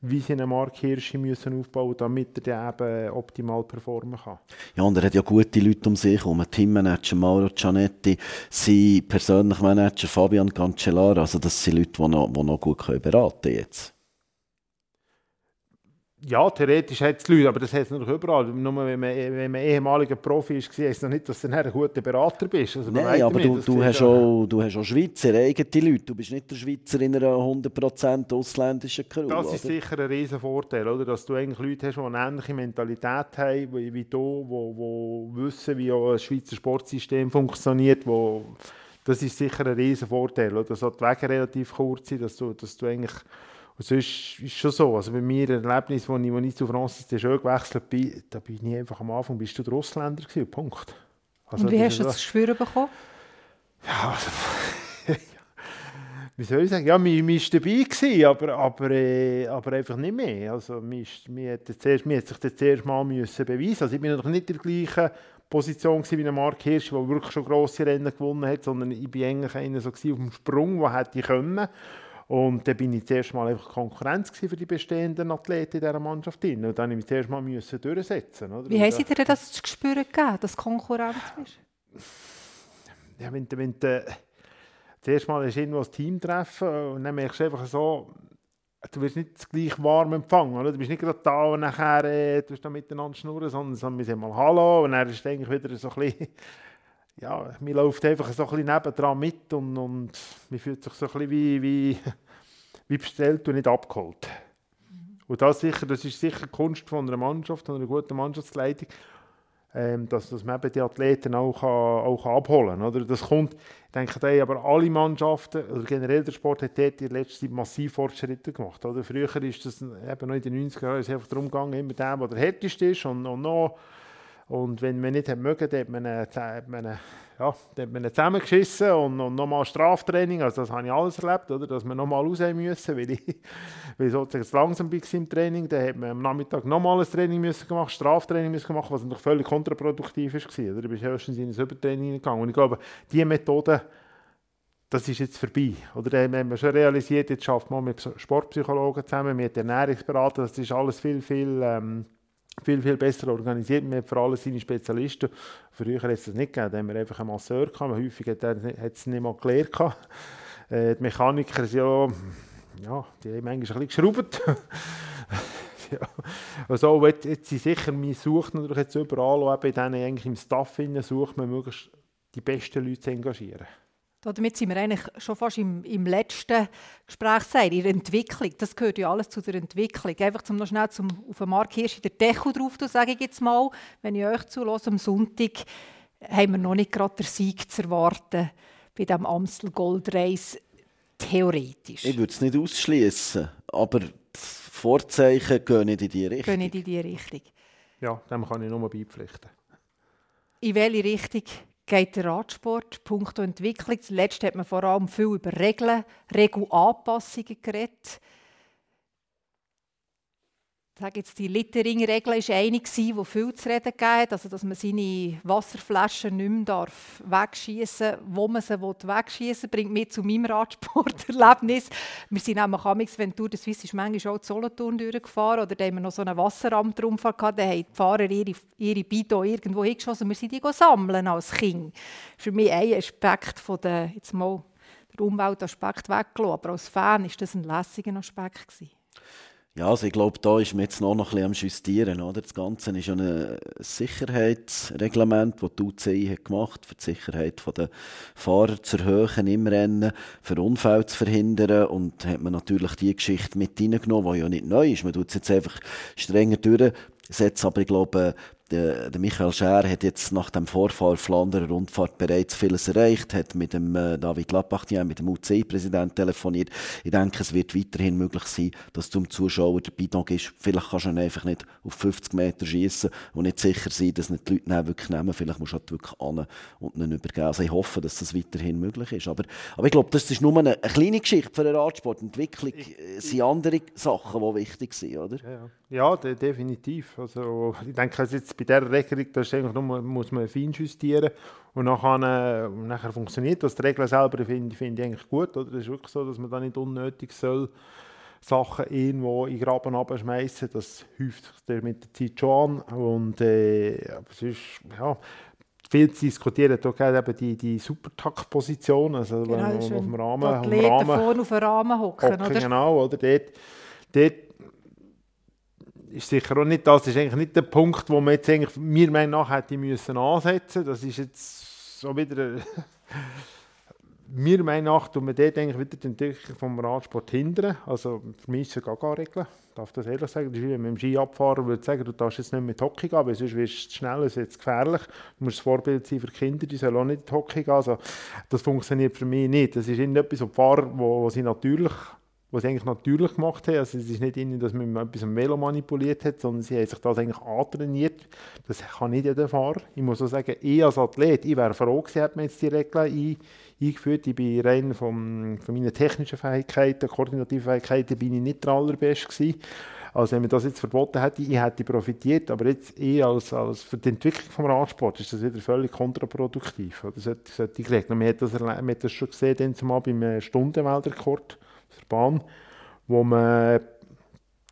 wie sie einen Mark Hirschi müssen aufbauen damit er eben optimal performen kann. Ja, und er hat ja gute Leute um sich herum. Teammanager Mauro Gianetti, sein persönlicher Manager Fabian Cancellara. Also das sind Leute, die noch, die noch gut können beraten jetzt. Ja, theoretisch hat es Leute, aber das hat es natürlich überall. Nur wenn man, wenn man ehemaliger Profi ist, heisst das nicht, dass du ein guter Berater bist. Also Nein, aber du, du, hast auch, du hast auch Schweizer, eigene Leute. Du bist nicht der Schweizer in einer 100% ausländischen Crew. Das ist oder? sicher ein riesen Vorteil, oder? dass du eigentlich Leute hast, die eine ähnliche Mentalität haben wie, wie du, die wissen, wie ein Schweizer Sportsystem funktioniert. Wo, das ist sicher ein riesen Vorteil, oder? dass die Wege relativ kurz sind, dass du, dass du eigentlich und sonst ist es schon so, also bei mir ein Erlebnis, als ich, als ich zu Francis de Jeux gewechselt bin, da bin ich einfach am Anfang, bist du der Ausländer gewesen, Punkt. Also, Und wie hast du das Gespür bekommen? Ja, also, *laughs* wie soll ich sagen, ja, mir war dabei, gewesen, aber, aber, äh, aber einfach nicht mehr. Also, mir, mir, hat, zuerst, mir hat sich das zuerst mal müssen beweisen Also ich bin natürlich nicht in der gleichen Position wie ein Mark Hirsch, der wirklich schon grosse Rennen gewonnen hat, sondern ich war eigentlich einer so auf dem Sprung, der hätte können. Und dann bin ich zuerst mal einfach Konkurrenz für die bestehenden Athleten in dieser Mannschaft. Und dann musste ich mich zuerst mal müssen durchsetzen. Oder? Wie haben Sie dir das zu spüren gegeben, dass Konkurrenz ist? Ja, wenn, wenn du zuerst mal ist irgendwo ein Team treffen und dann merkst du einfach so, du wirst nicht gleich warm empfangen. Oder? Du bist nicht gerade da und nachher äh, du da miteinander schnurren, sondern, wir sind mal Hallo und dann ist es eigentlich wieder so ein bisschen ja, man läuft einfach so ein bisschen nebendran mit und, und man fühlt sich so ein bisschen wie, wie, *laughs* wie bestellt und nicht abgeholt. Mhm. Und das, sicher, das ist sicher die Kunst von einer Mannschaft, von einer guten Mannschaftsleitung, ähm, dass, dass man eben die Athleten auch, kann, auch abholen kann. Oder? Das kommt, ich denke, da aber alle Mannschaften, oder generell der Sport hat dort in der letzten Zeit massiv Fortschritte gemacht. Oder? Früher ist das eben noch in den 90er Jahren einfach darum gegangen, immer der, der der härteste ist und, und noch und wenn man nicht mögen, dann hat man, hat man, ja, hat man zusammengeschissen und, und nochmal Straftraining. Also das habe ich alles erlebt, oder? dass wir nochmal raus müssen, weil ich, *laughs* weil ich sozusagen langsam war im Training. Dann hat man am Nachmittag nochmal ein Training müssen gemacht, Straftraining müssen gemacht, was natürlich völlig kontraproduktiv war. Oder? Du bist höchstens in ein Übertraining gegangen. Und ich glaube, diese Methode, das ist jetzt vorbei. Oder dann haben wir schon realisiert, jetzt schafft man mit Sportpsychologen zusammen, mit Ernährungsberatern, das ist alles viel, viel... Ähm, viel, viel besser organisiert. Man hat vor allem seine Spezialisten. Früher hat es das nicht gegeben. Da haben wir einfach einen Masseur gehabt. Häufig hat es nicht mal gelernt. Äh, die Mechaniker sind ja, ja, die haben manchmal ein bisschen geschraubt. *laughs* ja. Also jetzt, jetzt sind sicher, man sucht natürlich jetzt überall, auch eben in eigentlich im Staff sucht man möglichst die besten Leute zu engagieren. Damit sind wir eigentlich schon fast im, im letzten Gespräch in der Entwicklung. Das gehört ja alles zu der Entwicklung. Einfach zum noch schnell zum, auf den Mark Hirsch den Deckel drauf zu sage ich jetzt mal, wenn ich euch zulasse, am Sonntag haben wir noch nicht gerade den Sieg zu erwarten bei dem Amstel Gold Race. Theoretisch. Ich würde es nicht ausschließen, aber die Vorzeichen gehen nicht in die Richtung. Gehen nicht in die Richtung. Ja, dem kann ich nur beipflichten. In welche Richtung geht der Radsport, punkto Entwicklung. Zuletzt hat man vor allem viel über Regeln, Regelanpassungen geredet sage jetzt, die Littering-Regel war eine, die viel zu reden gab, also dass man seine Wasserflaschen nicht mehr darf wegschießen darf, wo man sie wegschießen will, bringt mich zu meinem Radsporterlebnis. Wir sind nämlich amigs, wenn du das Swiss ist manchmal auch die Solothurn durchgefahren oder da haben wir noch so einen Wasseramtrunfall gehabt, da haben die Fahrer ihre, ihre Bidon irgendwo hingeschossen wir sind die sammeln als Kind. Das ist für mich ein Aspekt von der, jetzt mal der Umweltaspekt weggelassen, aber als Fan war das ein lässiger Aspekt. Gewesen. Ja, also ich glaube, da ist man jetzt noch ein bisschen am Justieren. Oder? Das Ganze ist ein Sicherheitsreglement, das die UCI hat gemacht hat, für die Sicherheit der Fahrer zu erhöhen im Rennen, für Unfälle zu verhindern. Und hat man natürlich die Geschichte mit reingenommen, die ja nicht neu ist. Man tut es jetzt einfach strenger durchsetzen, aber ich glaube, der, der Michael Scher hat jetzt nach dem Vorfall Flanderer Rundfahrt bereits vieles erreicht, hat mit dem äh, David Lapachtian, mit dem UCI-Präsident telefoniert. Ich denke, es wird weiterhin möglich sein, dass zum Zuschauer der Bidon ist. Vielleicht kannst du ihn einfach nicht auf 50 Meter schießen und nicht sicher sein, dass nicht die Leute ihn wirklich nehmen. Vielleicht musst du halt wirklich an und ihn übergeben. Also ich hoffe, dass das weiterhin möglich ist. Aber, aber ich glaube, das ist nur eine, eine kleine Geschichte für eine Radsportentwicklung. Es sind andere Sachen, die wichtig sind, oder? Ja, ja. Ja, de definitiv. Also, ich denke, jetzt bei dieser Regelung da ist nur, muss man fein justieren und nachher, äh, nachher funktioniert das. Die Regel selber finde find ich eigentlich gut. Oder? Es ist wirklich so, dass man da nicht unnötig soll, Sachen irgendwo in den Graben abschmeißen. Das häuft sich mit der Zeit schon an. Und äh, aber sonst, ja, viel zu diskutieren. Da geht eben die, die Supertakt-Position, also Genau, wenn das ist, auf dem Rahmen, auf dem Rahmen vorne auf den Rahmen hocken, hocken, oder? genau, oder? Dort, dort ist sicher auch nicht, das ist eigentlich nicht der Punkt, wo man jetzt eigentlich, meiner nach hätte müssen ansetzen. Das ist jetzt so wieder, mir *laughs* meiner nach tut man dort eigentlich wieder die Entwicklung vom Radsport hindern. Also für mich ist es eine Gaga-Regel, darf das ehrlich sagen. Das ist wie wenn man im Skiabfahrer würde sagen, du darfst jetzt nicht mit Hockey gehen, weil sonst wirst du schnell, es jetzt gefährlich. Du musst das Vorbild sein für Kinder, die sollen auch nicht die Hockey gehen. Also, das funktioniert für mich nicht. Das ist irgendetwas, wo die Fahrer, wo, wo sie natürlich was sie eigentlich natürlich gemacht haben. Also es ist nicht ihnen, dass man etwas am Velo manipuliert hat, sondern sie haben sich das eigentlich antrainiert. Das kann nicht jeder Fahrer. Ich muss auch sagen, ich als Athlet, ich wäre froh gewesen, hätte man jetzt die Regeln ein, eingeführt. Ich bin rein vom, von meinen technischen Fähigkeiten, koordinativen Fähigkeiten, bin ich nicht der allerbeste gewesen. Also wenn man das jetzt verboten hätte, ich hätte profitiert, aber jetzt ich als, als für die Entwicklung des Radsports ist das wieder völlig kontraproduktiv. Oder sollte, sollte ich. Man hat das, man hat das schon gesehen, dann zumal beim äh, Stundenweltrekord der Bahn, wo man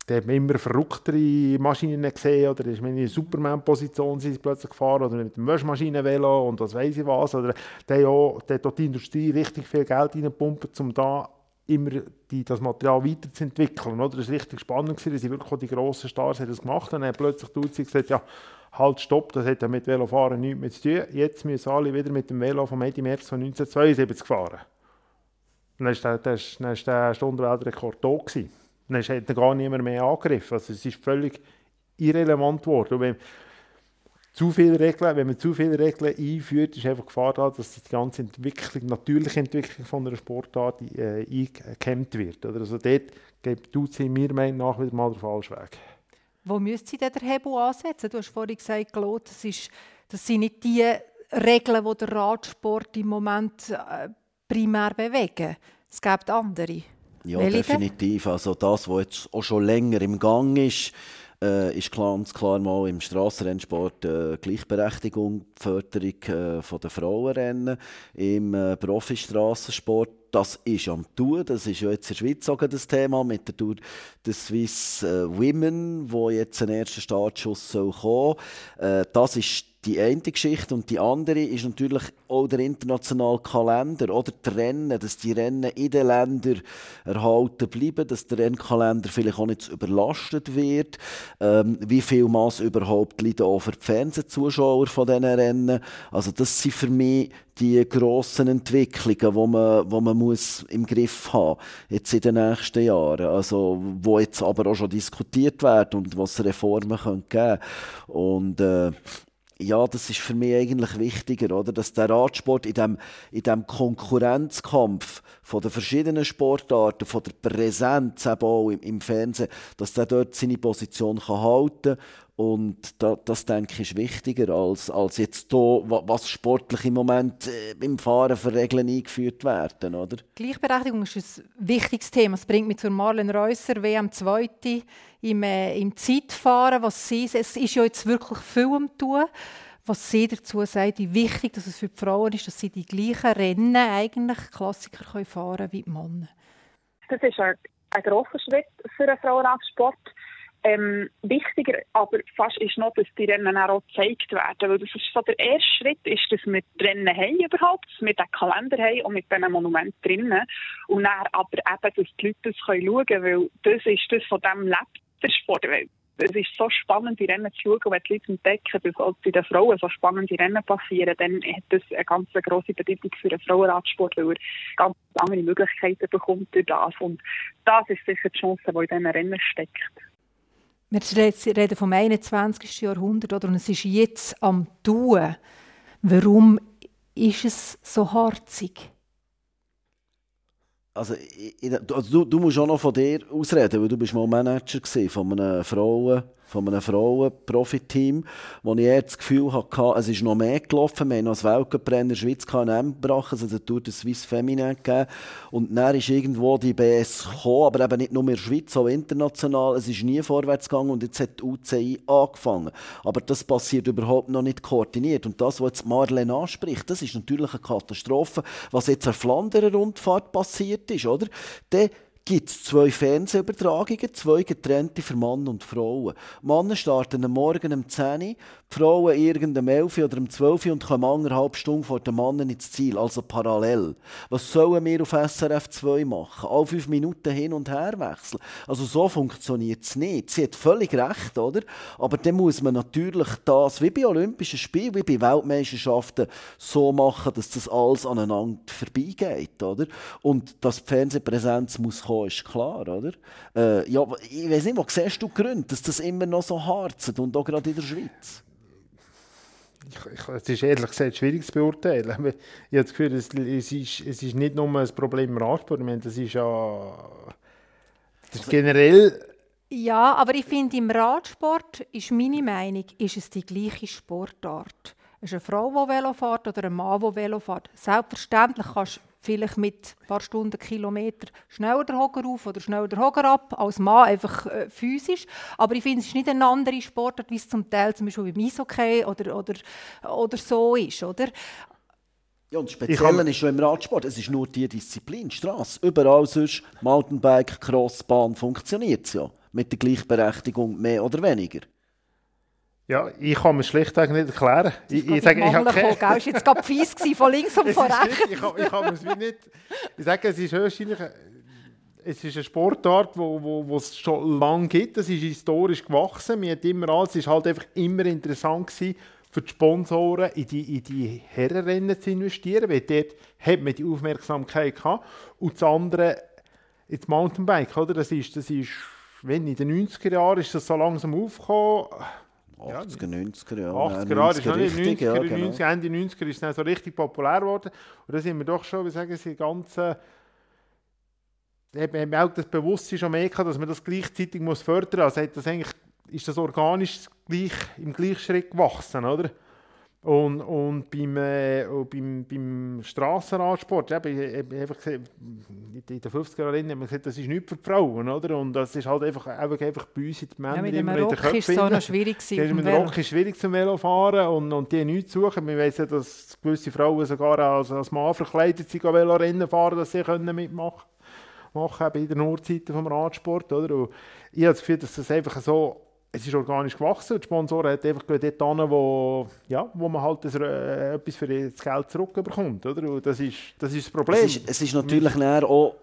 immer verrücktere Maschinen gesehen, oder ist man in einer Superman-Position sind plötzlich gefahren, oder mit dem Waschmaschinenvelo und was weiß ich was. Oder da hat die Industrie richtig viel Geld reingepumpt, um da immer die, das Material weiterzuentwickeln. Oder? Das war richtig spannend, dass sie wirklich die grossen Stars haben das gemacht haben. Dann hat plötzlich die gesagt, ja, halt, stopp, das hat ja mit Velofahren nichts mehr zu tun. Jetzt müssen alle wieder mit dem Velo vom Ende März von 1972 fahren. Dann ist der, der, dann ist der Stundenweltrekord da. Dann hat gar niemand mehr angegriffen. Also es ist völlig irrelevant geworden. Wenn, zu viele Regeln, wenn man zu viele Regeln einführt, ist einfach Gefahr da, dass die ganze Entwicklung, natürliche Entwicklung von einer Sportart äh, eingehemmt wird. Oder? Also dort tut sie mir meiner nach wieder mal den falschen Weg. Wo müsste sie denn den Hebel ansetzen? Du hast vorhin gesagt, Claude, das, ist, das sind nicht die Regeln, die der Radsport im Moment äh, primär bewegen. Es gibt andere. Ja, Welche definitiv. Also das, was jetzt auch schon länger im Gang ist, äh, ist ganz klar mal im Strassenrennsport äh, Gleichberechtigung, die Förderung äh, von der Frauenrennen im äh, Profistrassensport. Das ist am Tun. Das ist ja jetzt in der Schweiz sogar das Thema mit der Tour der Swiss äh, Women, wo jetzt ein erster Startschuss soll kommen. Äh, das ist die eine Geschichte und die andere ist natürlich auch der internationale Kalender oder? Die Rennen, dass die Rennen in den Ländern erhalten bleiben, dass der Rennkalender vielleicht auch nicht zu überlastet wird, ähm, wie viel Maß überhaupt liegt auch für die Fernsehzuschauer von diesen Rennen. Also das sind für mich die grossen Entwicklungen, wo man, wo man muss im Griff haben jetzt in den nächsten Jahren, also wo jetzt aber auch schon diskutiert werden und was Reformen können geben. Und äh, ja, das ist für mich eigentlich wichtiger, oder? dass der Radsport in dem, in dem Konkurrenzkampf von den verschiedenen Sportarten, von der Präsenz eben auch im, im Fernsehen, dass der dort seine Position kann halten und da, das denke ich ist wichtiger als, als jetzt da, wa- was sportlich im Moment äh, im Fahren für Regeln eingeführt werden, oder? Gleichberechtigung ist ein wichtiges Thema. Es bringt mich zu Marlen Reusser, WM 2. Im, äh, im Zeitfahren. Was sie, es ist ja jetzt wirklich viel am tun. Was sie dazu sagt, wie wichtig dass es für die Frauen ist, dass sie die gleichen Rennen, eigentlich Klassiker, können fahren können wie die Männer. Das ist ein, ein grosser Schritt für den Frauenradsport. Ähm, wichtiger aber fast ist noch, dass die Rennen auch gezeigt werden. Weil das ist so der erste Schritt, ist, dass wir die Rennen haben überhaupt, dass wir den Kalender haben und mit diesen Monumenten drinnen. Und dann aber eben, dass die Leute das können schauen können, weil das ist das, von dem lebt der Sport. Weil es ist so spannend, die Rennen zu schauen, wenn die Leute entdecken, dass auch bei den Frauen so spannende Rennen passieren, dann hat das eine ganz grosse Bedeutung für den Frauenradsport, weil er ganz andere Möglichkeiten bekommt durch das. Und das ist sicher die Chance, die in diesen Rennen steckt. Wir reden vom 21. Jahrhundert oder? und es ist jetzt am Tun. Warum ist es so harzig? Also, ich, also du, du musst auch noch von dir ausreden, weil du bist mal Manager von einem Frauen, von einem Frauen-Profiteam, wo ich eher das Gefühl hatte, es ist noch mehr gelaufen. Wir haben noch das Weltcuprennen in der Schweiz KNM gebracht, also der Tour de Suisse Feminin gegeben. Und dann ist irgendwo die BS gekommen, aber eben nicht nur in der Schweiz, sondern international. Es ist nie vorwärts gegangen und jetzt hat die UCI angefangen. Aber das passiert überhaupt noch nicht koordiniert. Und das, was jetzt Marlene anspricht, das ist natürlich eine Katastrophe, was jetzt an der Flanderer Rundfahrt passiert ist, oder? Der gibt es zwei Fernsehübertragungen, zwei getrennte für Mann und Frauen. Männer starten am Morgen um 10 Uhr, die Frauen irgendeinem 11 oder um 12 Uhr und kommen anderthalb Stunden vor den Männern ins Ziel, also parallel. Was sollen wir auf SRF 2 machen? Alle fünf Minuten hin und her wechseln. Also so funktioniert es nicht. Sie hat völlig recht, oder? Aber dann muss man natürlich das, wie bei Olympischen Spielen, wie bei Weltmeisterschaften, so machen, dass das alles aneinander vorbeigeht, oder? Und dass die Fernsehpräsenz muss kommen, ist klar, oder? Äh, ja, ich weiß nicht, wo siehst du Gründe, dass das immer noch so harzt und auch gerade in der Schweiz? Es ist ehrlich gesagt schwierig zu beurteilen. Ich habe das Gefühl, es, es, ist, es ist nicht nur ein Problem im Radsport. Ich meine, das ist ja das ist generell Ja, aber ich finde, im Radsport ist meine Meinung, ist es die gleiche Sportart. Es ist eine Frau, die Velo fährt oder ein Mann, der Velo fährt. Selbstverständlich kannst du vielleicht mit ein paar Stunden Kilometer schneller den Hocker auf oder schneller den Hocker ab, als Mann einfach äh, physisch. Aber ich finde, es ist nicht eine andere Sportart, wie es zum Teil zum Beispiel beim Eishockey oder, oder, oder so ist, oder? Ja, und kann- ist schon im Radsport, es ist nur die Disziplin, Straße. Überall sonst, Mountainbike, Crossbahn, funktioniert es ja. Mit der Gleichberechtigung mehr oder weniger. Ja, ich kann mir schlichtweg nicht erklären. Ich, ich sage, ich habe keine... Es war jetzt gerade fies gewesen, von links und von ist rechts. ich, kann, ich kann mir es wie nicht... Ich sage, es ist höchstwahrscheinlich... Es ist eine Sportart, die wo, wo, wo es schon lange gibt. Es ist historisch gewachsen. Man hat immer alles, es war halt einfach immer interessant gewesen, für die Sponsoren in die, in die Herrenrennen zu investieren, weil dort hat man die Aufmerksamkeit gehabt. Und das andere, ins Mountainbike, oder? Das ist, das ist, wenn in den 90er Jahren ist das so langsam aufgekommen. Ja, 80er, 90er, ja. 80er Jahre ist noch nicht 90er, ja, genau. 90, Ende 90er ist es dann so richtig populär geworden. Und da sind wir doch schon, wie sagen Sie, ganz... Äh, haben wir auch das Bewusstsein schon mehr gehabt, dass man das gleichzeitig muss fördern muss. Also hat das eigentlich, ist das organisch gleich, im gleichen Schritt gewachsen, oder? Und, und beim, äh, und beim, beim Strassenradsport, eben, einfach gesehen, in den 50er Jahren hat man gesagt, das ist nicht für die Frauen, oder? Und das ist halt einfach, einfach, einfach bei uns in die Männer Ja, mit dem immer in den ist es drin. noch schwierig gewesen. Mit dem Rock ist schwierig zum Velofahren und, und die nichts suchen. Wir wissen, dass gewisse Frauen sogar als, als Mann verkleidet sind, Velorennen fahren, dass sie können mitmachen machen, eben in der Nordseite vom Radsport. Oder? Und ich habe das Gefühl, dass das einfach so, es ist organisch gewachsen die Sponsoren haben einfach dort hin, wo, ja, wo man halt das, äh, etwas für das Geld zurückbekommt. Oder? Und das, ist, das ist das Problem. Es ist, es ist natürlich dann auch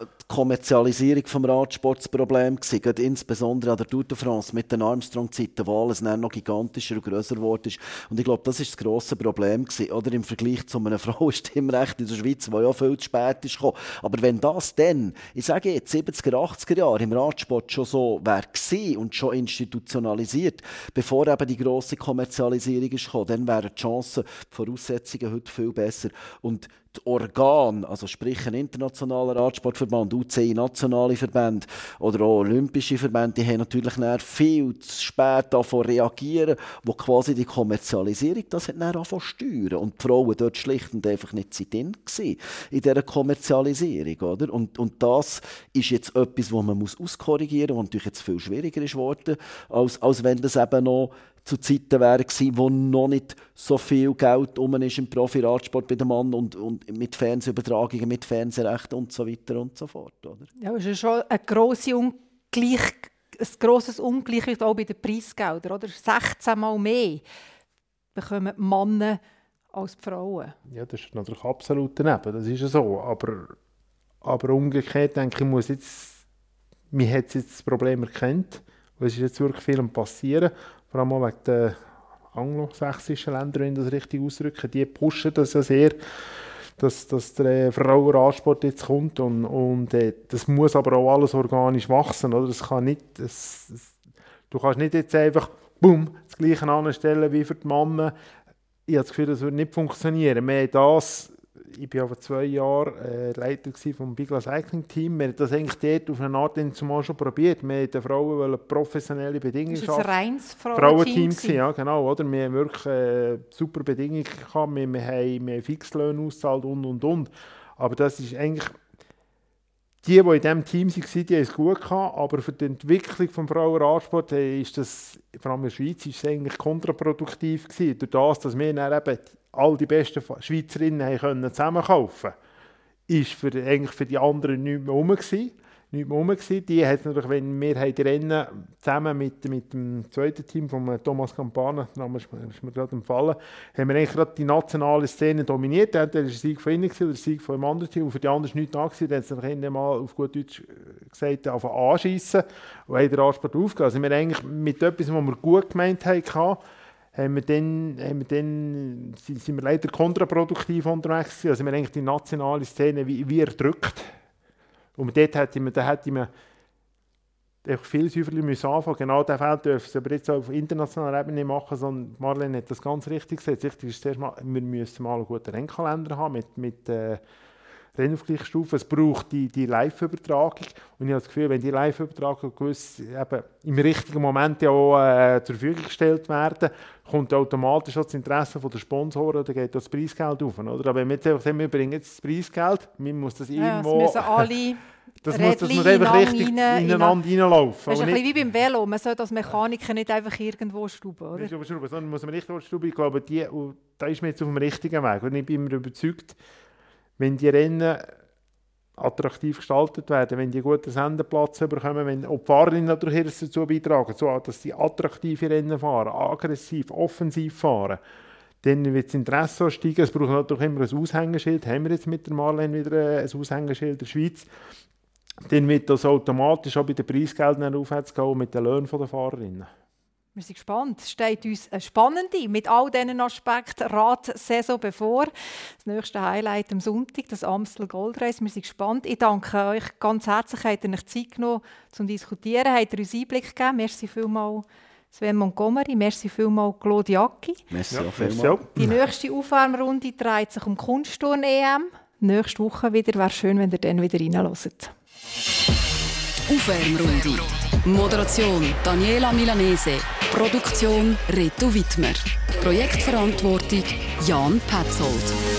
die Kommerzialisierung des Radsports das Problem gewesen, insbesondere an der Tour de France mit den Armstrong-Zeiten, wo alles dann noch gigantischer und grösser geworden ist. Und ich glaube, das ist das grosse Problem gewesen, oder im Vergleich zu einem *laughs* Frauenstimmrecht in der Schweiz, wo ja viel zu spät ist gekommen. Aber wenn das dann, ich sage jetzt 70er, 80er Jahre im Radsport schon so wäre und schon institutionalisiert, bevor eben die grosse Kommerzialisierung ist gekommen, dann wären die Chancen, die Voraussetzungen heute viel besser. Und die Organe, also sprich ein internationaler Radsportverband, UCI, nationale Verbände oder auch olympische Verbände, die haben natürlich viel zu spät davon reagieren, wo quasi die Kommerzialisierung das hat zu steuern. Und die Frauen dort schlicht und einfach nicht sind in dieser Kommerzialisierung. Oder? Und, und das ist jetzt etwas, wo man muss auskorrigieren muss, was natürlich jetzt viel schwieriger ist geworden, als, als wenn das eben noch zu Zeiten wären gewesen, wo noch nicht so viel Geld um ist im Profi-Radsport bei den Mann und, und mit Fernsehübertragungen, mit Fernsehrechten und so weiter und so fort. Oder? Ja, es ist schon eine grosse Ungleich, ein grosses Ungleichgewicht auch bei den Preisgeldern. Oder? 16 Mal mehr bekommen die Männer als die Frauen. Ja, das ist natürlich absolut daneben, das ist ja so. Aber, aber umgekehrt denke ich, muss jetzt, man hat jetzt das Problem erkannt es ist jetzt wirklich viel am passieren, vor allem auch wegen den anglosächsischen Ländern, wenn das richtig ausdrücken, die pushen das ja sehr, dass, dass der Frauenradsport jetzt kommt und, und äh, das muss aber auch alles organisch wachsen, oder? Das kann nicht, das, das, du kannst nicht jetzt einfach, boom, das Gleiche anstellen wie für die Männer, ich habe das Gefühl, das würde nicht funktionieren. Wir das, ich war vor zwei Jahren äh, Leiter vom Bigla Cycling Team. Wir haben das eigentlich dort auf eine Art zumal schon probiert. Wir wollten den Frauen wollen professionelle Bedingungen Das war ein schaffen. reines Frauenteam, gewesen, ja genau, oder? Wir haben wirklich äh, super Bedingungen gehabt, wir, wir, haben, wir haben Fixlöhne ausgezahlt und und und. Aber das ist eigentlich, die, die in diesem Team waren, die haben es gut gehabt, aber für die Entwicklung des Frauenradsport äh, ist das, vor allem in der Schweiz, ist es eigentlich kontraproduktiv gewesen. Durch das, dass wir dann eben all die besten Schweizerinnen haben können zusammenkaufen ist für, eigentlich für die anderen nicht mehr rum gewesen. nicht mehr rum. Die hat natürlich, wenn wir haben die Rennen zusammen mit, mit dem zweiten Team von Thomas Campana, Name ist ist mir gerade empfallen, haben wir eigentlich gerade die nationale Szene dominiert. Der war der Sieg von ihnen, der Sieg von einem anderen Team. Und für die anderen war nichts da. Gewesen. Dann haben sie mal auf gut Deutsch gesagt, auf anschießen und haben den Anspruch aufgegeben. Also wir eigentlich mit etwas, was wir gut gemeint haben, haben wir dann, haben wir dann, sind wir leider kontraproduktiv unterwegs. Also wir haben eigentlich die nationale Szene wie, wie erdrückt. Und dort hätte man, da hätte man viel säuferlich müssen anfangen. Genau diesen Feld dürfen sie aber jetzt auf internationaler Ebene machen, sondern Marlene hat das ganz richtig gesagt. Wichtig ist zuerst mal, wir müssen mal einen guten Rennkalender haben mit, mit äh, Rennaufgleichsstufen. Es braucht die, die Live-Übertragung. Und ich habe das Gefühl, wenn die Live-Übertragung im richtigen Moment ja auch äh, zur Verfügung gestellt werden, kommt automatisch auch das Interesse der Sponsoren, dann geht das Preisgeld auf. Oder? Aber wenn wir jetzt einfach sagen, wir bringen jetzt das Preisgeld, man muss das Ja, irgendwo... es müssen alle *laughs* das muss, das Rädchen muss einfach richtig ineinander- ineinander reinlaufen. Das ist ein bisschen wie beim Velo. Man soll als Mechaniker nicht einfach irgendwo schrauben, oder? Nicht überschrauben, sondern muss man richtig überschrauben. Ich glaube, die, da ist man jetzt auf dem richtigen Weg. Und ich bin mir überzeugt, wenn die Rennen attraktiv gestaltet werden, wenn die guten Sendeplatz bekommen, wenn auch die Fahrerinnen natürlich etwas dazu beitragen, so, dass sie attraktive Rennen fahren, aggressiv, offensiv fahren, dann wird das Interesse steigen. Es braucht natürlich immer ein Aushängeschild. Haben wir jetzt mit der Marlene wieder ein Aushängeschild der Schweiz? Dann wird das automatisch auch bei den Preisgeldern aufwärts gehen mit den Löhnen der Fahrerinnen. Wir sind gespannt. Es steht uns eine spannende, mit all diesen Aspekten, Radsaison bevor. Das nächste Highlight am Sonntag, das Amstel Gold Race. Wir sind gespannt. Ich danke euch ganz herzlich, habt ihr euch Zeit genommen zum Diskutieren, habt ihr uns Einblick gegeben. Merci vielmals Sven Montgomery, merci vielmals Claudia Acki. Merci auch merci vielmals. Die nächste Aufwärmrunde dreht sich um Kunstturn-EM. Nächste Woche wieder. Wäre schön, wenn ihr dann wieder reinhört. Aufwärmrunde. Moderation Daniela Milanese. Produktion Reto Wittmer. Projektverantwortung Jan Petzold.